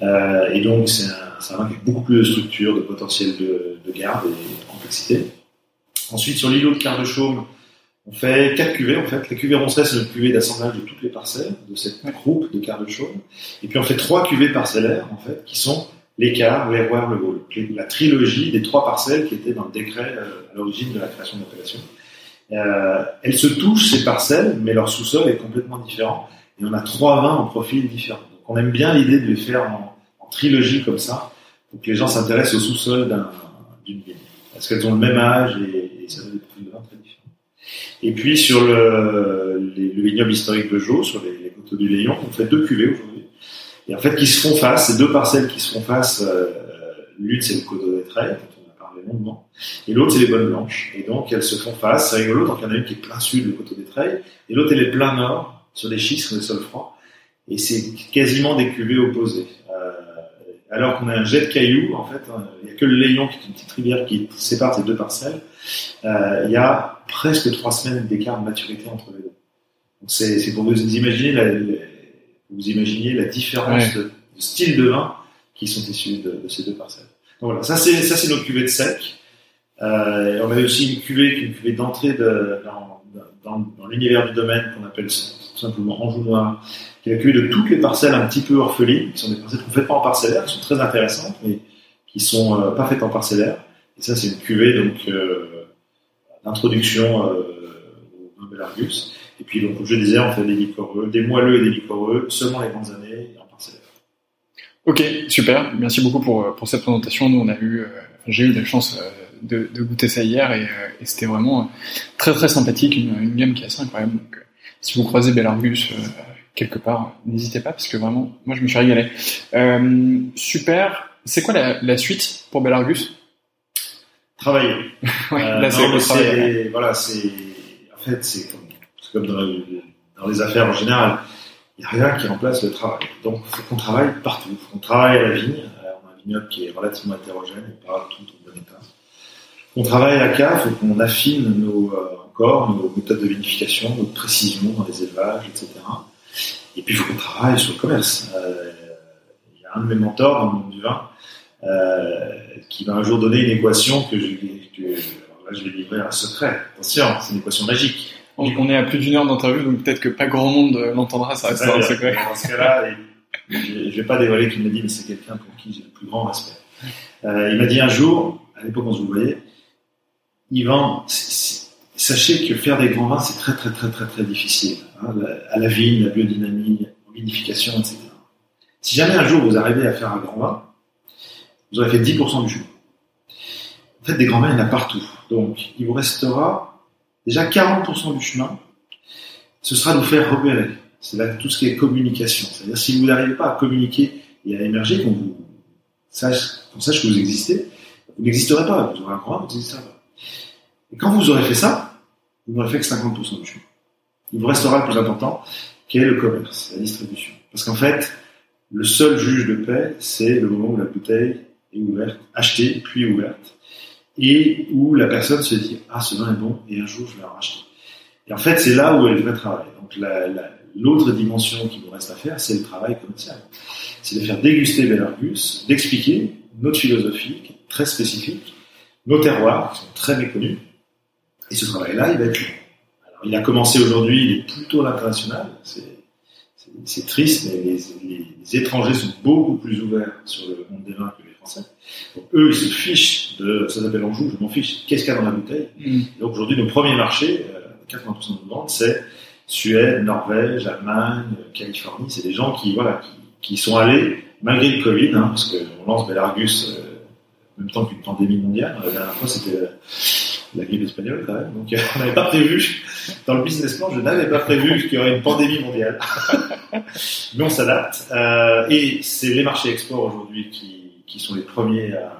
Et donc, c'est un, un vin avec beaucoup plus de structure, de potentiel de, de garde et de complexité. Ensuite, sur l'îlot de Quart de Chaume, on fait quatre cuvées en fait. La cuvée Ronceret, c'est notre cuvée d'assemblage de toutes les parcelles de cette groupe de Quart de Chaume. Et puis on fait trois cuvées parcellaires en fait, qui sont l'écart, l'erreur, le vol. La trilogie des trois parcelles qui étaient dans le décret euh, à l'origine de la création de l'appellation. Euh, elles se touchent ces parcelles, mais leur sous-sol est complètement différent. Et on a trois vins en profil différents. Donc on aime bien l'idée de les faire en, en, trilogie comme ça, pour que les gens s'intéressent au sous-sol d'une vigne. Parce qu'elles ont le même âge et, et ça donne des profils de vins très. Et puis sur le, les, le vignoble historique de Jo, sur les, les, coteaux du Léon, on fait deux cuvées aujourd'hui. Et en fait, qui se font face, ces deux parcelles qui se font face, euh, l'une c'est le coteau des Traits, longuement. Et l'autre, c'est les bonnes blanches. Et donc, elles se font face. C'est rigolo. Donc, il y en a une qui est plein sud, le coteau des Treilles, et l'autre, elle est plein nord, sur des schistes, sur des sols froids. Et c'est quasiment des cuvées opposées. Euh, alors qu'on a un jet de cailloux, en fait, hein, il n'y a que le Léon, qui est une petite rivière qui sépare ces deux parcelles. Euh, il y a presque trois semaines d'écart de maturité entre les deux. C'est pour vous imaginer la, vous imaginez la différence ouais. de, de, style de vin qui sont issus de, de ces deux parcelles. Donc voilà, ça c'est ça c'est notre cuvée de sec. Euh, on avait aussi une cuvée une cuvée d'entrée de, dans, dans, dans l'univers du domaine qu'on appelle tout simplement Anjou Noir, qui est la cuvée de toutes les parcelles un petit peu orphelines, qui sont des parcelles qu'on fait pas en parcellaire, qui sont très intéressantes, mais qui sont euh, pas faites en parcellaire. Et ça c'est une cuvée donc euh, d'introduction euh, au vin Belargus. Et puis donc comme je disais, on fait des liquoreux, des moelleux et des liquoreux, seulement les grandes années Ok, super. Merci beaucoup pour, pour cette présentation. Nous, on a eu, euh, j'ai eu la chance euh, de, goûter ça hier et, euh, et c'était vraiment très très sympathique, une, gamme qui est assez incroyable. Donc, si vous croisez Belargus quelque part, n'hésitez pas parce que vraiment, moi, je me suis régalé. Euh, super. C'est quoi la, la, suite pour Belargus Travailler. ouais, là, c'est Voilà, c'est en fait, c'est comme, comme dans, dans les affaires en général il n'y a rien qui remplace le travail. Donc, il faut qu'on travaille partout. Il faut qu'on travaille à la vigne. Euh, on a un vignoble qui est relativement hétérogène et pas tout en bon état. On travaille à la cave, il faut qu'on affine nos, euh, encore nos méthodes de vinification, notre précision dans les élevages, etc. Et puis, il faut qu'on travaille sur le commerce. Euh, il y a un de mes mentors dans le monde du vin euh, qui va un jour donner une équation que je, que, alors là, je vais livrer un secret. Attention, c'est une équation magique on est à plus d'une heure d'interview, donc peut-être que pas grand monde l'entendra, ça restera un secret. Dans ce cas-là, je ne vais pas dévoiler qu'il m'a dit, mais c'est quelqu'un pour qui j'ai le plus grand respect. Euh, il m'a dit un jour, à l'époque on se voyait, Yvan, sachez que faire des grands vins, c'est très très très très très difficile. Hein, à la vigne, la biodynamie, la vinification, etc. Si jamais un jour vous arrivez à faire un grand vin, vous aurez fait 10% du chemin. En fait, des grands vins, il y en a partout. Donc, il vous restera Déjà 40% du chemin, ce sera de vous faire repérer. C'est là tout ce qui est communication. C'est-à-dire si vous n'arrivez pas à communiquer et à émerger, qu'on vous sache, qu'on sache que vous existez, vous n'existerez pas. Vous aurez un programme, vous n'existerez pas. Et quand vous aurez fait ça, vous n'aurez fait que 50% du chemin. Il vous restera le plus important, qui est le commerce, la distribution. Parce qu'en fait, le seul juge de paix, c'est le moment où la bouteille est ouverte, achetée, puis ouverte et où la personne se dit ah ce vin est bon et un jour je vais en racheter. Et en fait c'est là où est le vrai travail. Donc l'autre dimension qui nous reste à faire c'est le travail commercial. C'est de faire déguster Belargus, d'expliquer notre philosophie qui est très spécifique, nos terroirs qui sont très méconnus. Et ce travail-là il va être long. Alors il a commencé aujourd'hui, il est plutôt à l'international. C'est triste, mais les, étrangers sont beaucoup plus ouverts sur le monde des vins que Français. Donc, eux, ils se fichent de, ça s'appelle Anjou, je m'en fiche, qu'est-ce qu'il y a dans la bouteille. Mm. Donc aujourd'hui, nos premiers marchés, euh, 80% de nos ventes, c'est Suède, Norvège, Allemagne, Californie. C'est des gens qui, voilà, qui, qui, sont allés, malgré le Covid, hein, parce qu'on lance Belargus euh, même temps qu'une pandémie mondiale. La dernière fois, c'était la grippe espagnole quand même. Donc on n'avait pas prévu, dans le business plan, je n'avais pas prévu qu'il y aurait une pandémie mondiale. Mais on s'adapte. Euh, et c'est les marchés export aujourd'hui qui, qui sont les premiers à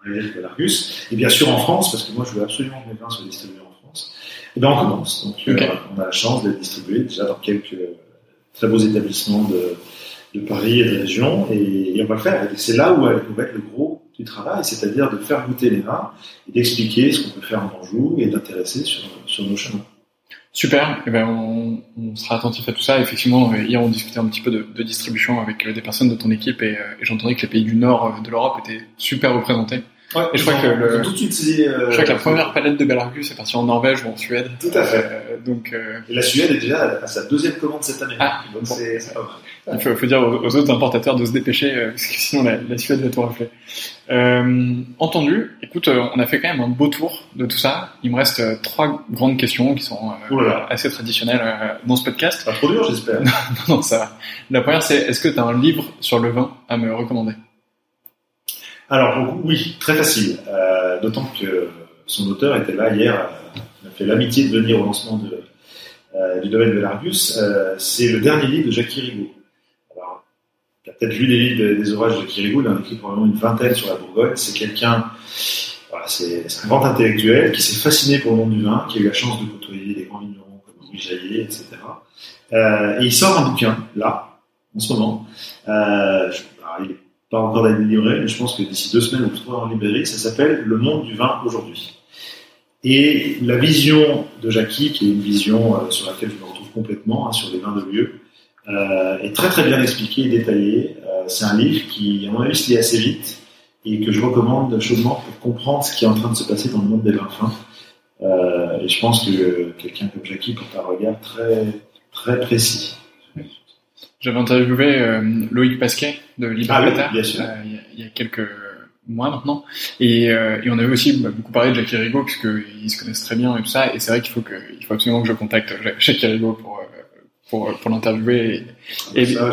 arriver avec l'Argus. Et bien sûr en France, parce que moi je veux absolument que mes vins soient distribués en France. Et bien on commence. Donc euh, on a la chance d'être distribué déjà dans quelques très beaux établissements de, de Paris et de région. Et, et on va le faire. Et c'est là où va où va être le gros du travail, c'est-à-dire de faire goûter les vins et d'expliquer ce qu'on peut faire en Anjou et d'intéresser sur, sur nos chemins. Super, eh ben on, on sera attentif à tout ça. Effectivement, euh, hier on discutait un petit peu de, de distribution avec euh, des personnes de ton équipe et, euh, et j'entendais que les pays du nord de l'Europe étaient super représentés. Et je crois que le- tout de suite saisi, euh, Je crois que la première palette de Belarus est partie en Norvège ou en Suède. Tout à fait. Euh, donc euh, Et la Suède est déjà à sa deuxième commande cette année. Ah, Donc bon. c'est il faut, faut dire aux, aux autres importateurs de se dépêcher euh, parce que sinon la, la Suède va tout rafler. Euh, entendu, écoute, euh, on a fait quand même un beau tour de tout ça. Il me reste euh, trois grandes questions qui sont euh, assez traditionnelles dans ce podcast. Pas trop dur, j'espère. non, ça va. La première, c'est est-ce que tu as un livre sur le vin à me recommander? Alors oui, très facile. Euh, D'autant que son auteur était là hier. Il a fait l'amitié de venir au lancement de, euh, du domaine de l'Argus. C'est le dernier livre de Jacques Kirigo. Tu as peut-être lu des livres de- des orages de Kirigo. Il en a écrit probablement une vingtaine sur la Bourgogne. C'est quelqu'un, voilà, c'est un grand intellectuel qui s'est fasciné pour le monde du vin, qui a eu la chance de côtoyer des grands vignerons comme Louis Jaillet, etc. Euh, et il sort un bouquin, là, en ce moment. Euh, il est pas encore délivré, mais je pense que d'ici deux semaines ou trois en librairie, ça s'appelle Le monde du vin aujourd'hui. Et la vision de Jackie, qui est une vision euh, sur laquelle je me retrouve complètement, hein, sur les vins de lieu, euh, est très très bien expliqué et détaillé. Euh, c'est un livre qui, à mon avis, se lit assez vite et que je recommande chaudement pour comprendre ce qui est en train de se passer dans le monde des fins. Euh, et je pense que quelqu'un comme Jackie porte un regard très très précis. J'avais interviewé euh, Loïc Pasquet de Libre Ah oui, il y a- il y a quelques mois maintenant. Et, euh, et on avait aussi bah, beaucoup parlé de Jackie Rigaud, puisqu'ils se connaissent très bien et tout ça. Et c'est vrai qu'il faut, que, il faut absolument que je contacte Ja- Jackie Rigaud pour, pour, pour l'interviewer. Et, ça,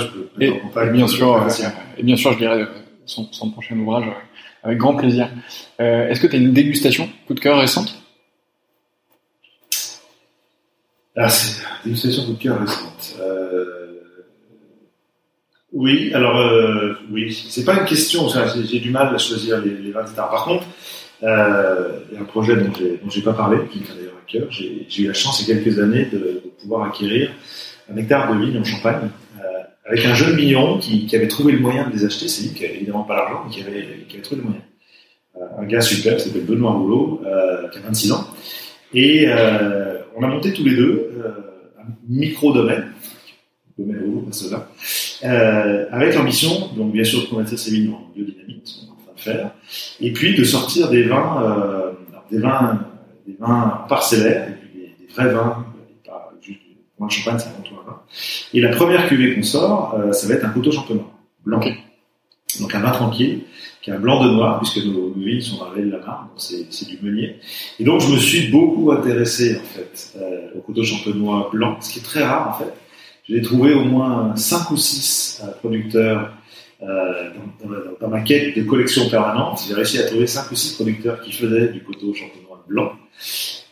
bien sûr, euh, et bien sûr, je lirai euh, son, son prochain ouvrage avec grand plaisir. Euh, Est-ce que tu as une dégustation coup de cœur récente? Ah, c'est une dégustation coup de cœur récente. Euh, Oui, alors euh, oui, c'est pas une question. J'ai du mal à choisir les, les vins, etc. Par contre, euh, il y a un projet dont j'ai pas parlé, qui me tient d'ailleurs à cœur. J'ai j'ai eu la chance il y a quelques années de, de pouvoir acquérir un hectare de vignes en Champagne euh, avec un jeune vigneron qui, avait trouvé le moyen de les acheter. C'est lui qui avait évidemment pas l'argent, mais qui avait, trouvé le moyen. Euh, un gars super qui s'appelle Benoît Rouleau, euh, qui a 26 ans. Et on a monté tous les deux un micro-domaine, domaine Rouleau, pas cela, avec l'ambition, donc bien sûr, de convertir ces vignes en biodynamie, ce qu'on est en train de faire, et puis de sortir des vins, des vins, des vins parcellaires, des, vrais vins, moi de champagne, c'est tout un vin. Et la première cuvée qu'on sort, euh, ça va être un coteau champenois, blanc. Donc un vin tranquille, qui est un blanc de noir, puisque nos, nos vignes sont dans la vallée de la Marne, donc c'est du meunier. Et donc je me suis beaucoup intéressé en fait euh, au coteau champenois blanc, ce qui est très rare en fait. J'ai trouvé au moins 5 ou 6 producteurs euh, dans, dans, dans ma quête de collection permanente. J'ai réussi à trouver 5 ou 6 producteurs qui faisaient du coteau champenois blanc.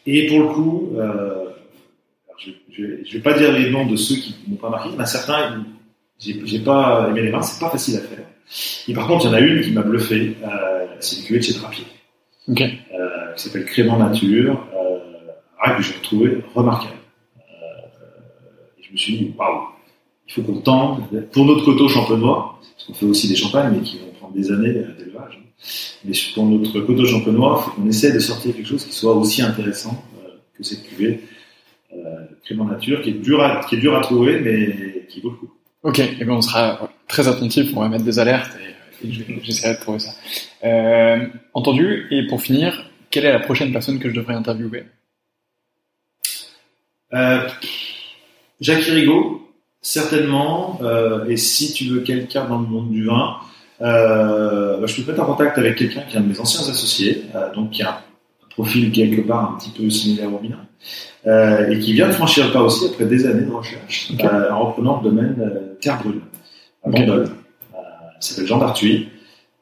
Et pour le coup, euh, je ne vais, pas dire les noms de ceux qui m'ont pas marqué, mais certains, j'ai pas aimé les vins, c'est pas facile à faire. Et par contre, il y en a une qui m'a bluffé, euh, c'est une cuvée de chez Drapier Ok. euh, qui s'appelle Crément Nature, euh, que j'ai retrouvé remarquable. Euh, et je me suis dit, waouh, il faut qu'on tente pour notre coteau champenois, parce qu'on fait aussi des champagnes, mais qui vont prendre des années d'élevage. Mais pour notre coteau champenois, il faut qu'on essaie de sortir quelque chose qui soit aussi intéressant que cette cuvée Crément Nature, qui est dur à, qui est dur à trouver, mais qui vaut le coup. Ok, et ben on sera très attentif, on va mettre des alertes et, et je- j'essaierai de trouver ça. Euh, entendu, et pour finir, quelle est la prochaine personne que je devrais interviewer? Euh, Jacques Rigaud, certainement. Euh, et si tu veux quelqu'un dans le monde du vin, euh, bah, je peux te mettre en contact avec quelqu'un qui est un de mes anciens associés, euh, donc qui a un profil quelque part un petit peu similaire au mien, euh, et qui vient de franchir le pas aussi après des années de recherche, euh, en reprenant le domaine euh, Terre Brûle, à Ok. Bandol. Euh, il s'appelle Jean d'Artuis.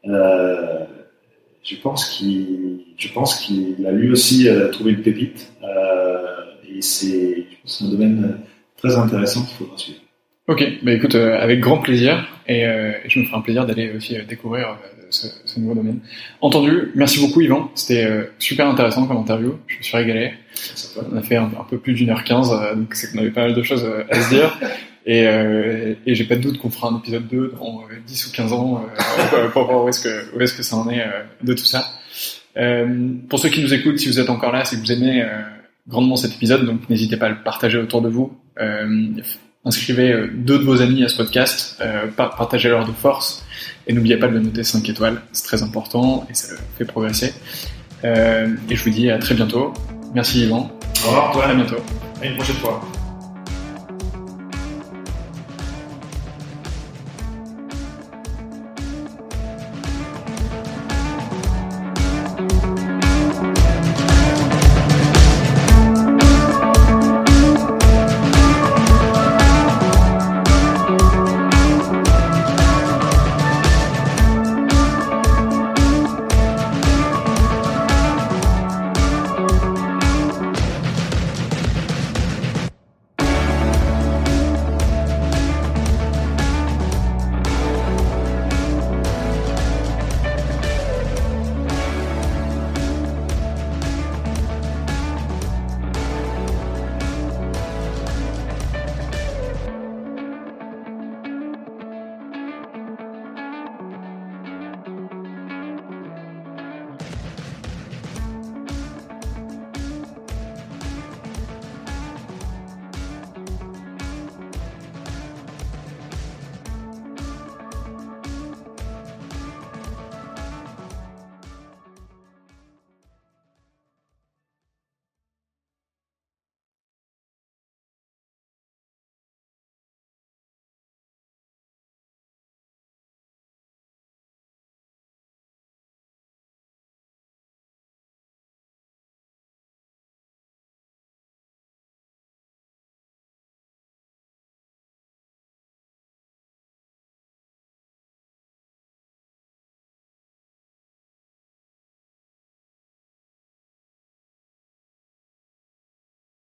Euh, je pense qu'il, je pense qu'il a lui aussi trouvé une pépite. Et c'est, c'est un domaine très intéressant qu'il faudra suivre. Ok, bah écoute, euh, avec grand plaisir, et euh, je me ferai un plaisir d'aller aussi découvrir ce, ce, nouveau domaine. Entendu, merci beaucoup Yvan, c'était super intéressant comme interview, je me suis régalé. On a fait un, un peu plus d'une heure quinze, donc c'est qu'on avait pas mal de choses à se dire. Et, euh, et j'ai pas de doute qu'on fera un épisode 2 dans 10 euh, ou 15 ans euh, pour voir où est-ce que, où est-ce que ça en est euh, de tout ça. Euh, pour ceux qui nous écoutent, si vous êtes encore là, c'est que vous aimez grandement cet épisode, donc n'hésitez pas à le partager autour de vous. Inscrivez deux de vos amis à ce podcast, partagez-leur de force, et n'oubliez pas de le noter 5 étoiles, c'est très important et ça le fait progresser. et je vous dis à très bientôt. Merci Yvan. Au revoir, toi. À bientôt. À une prochaine fois.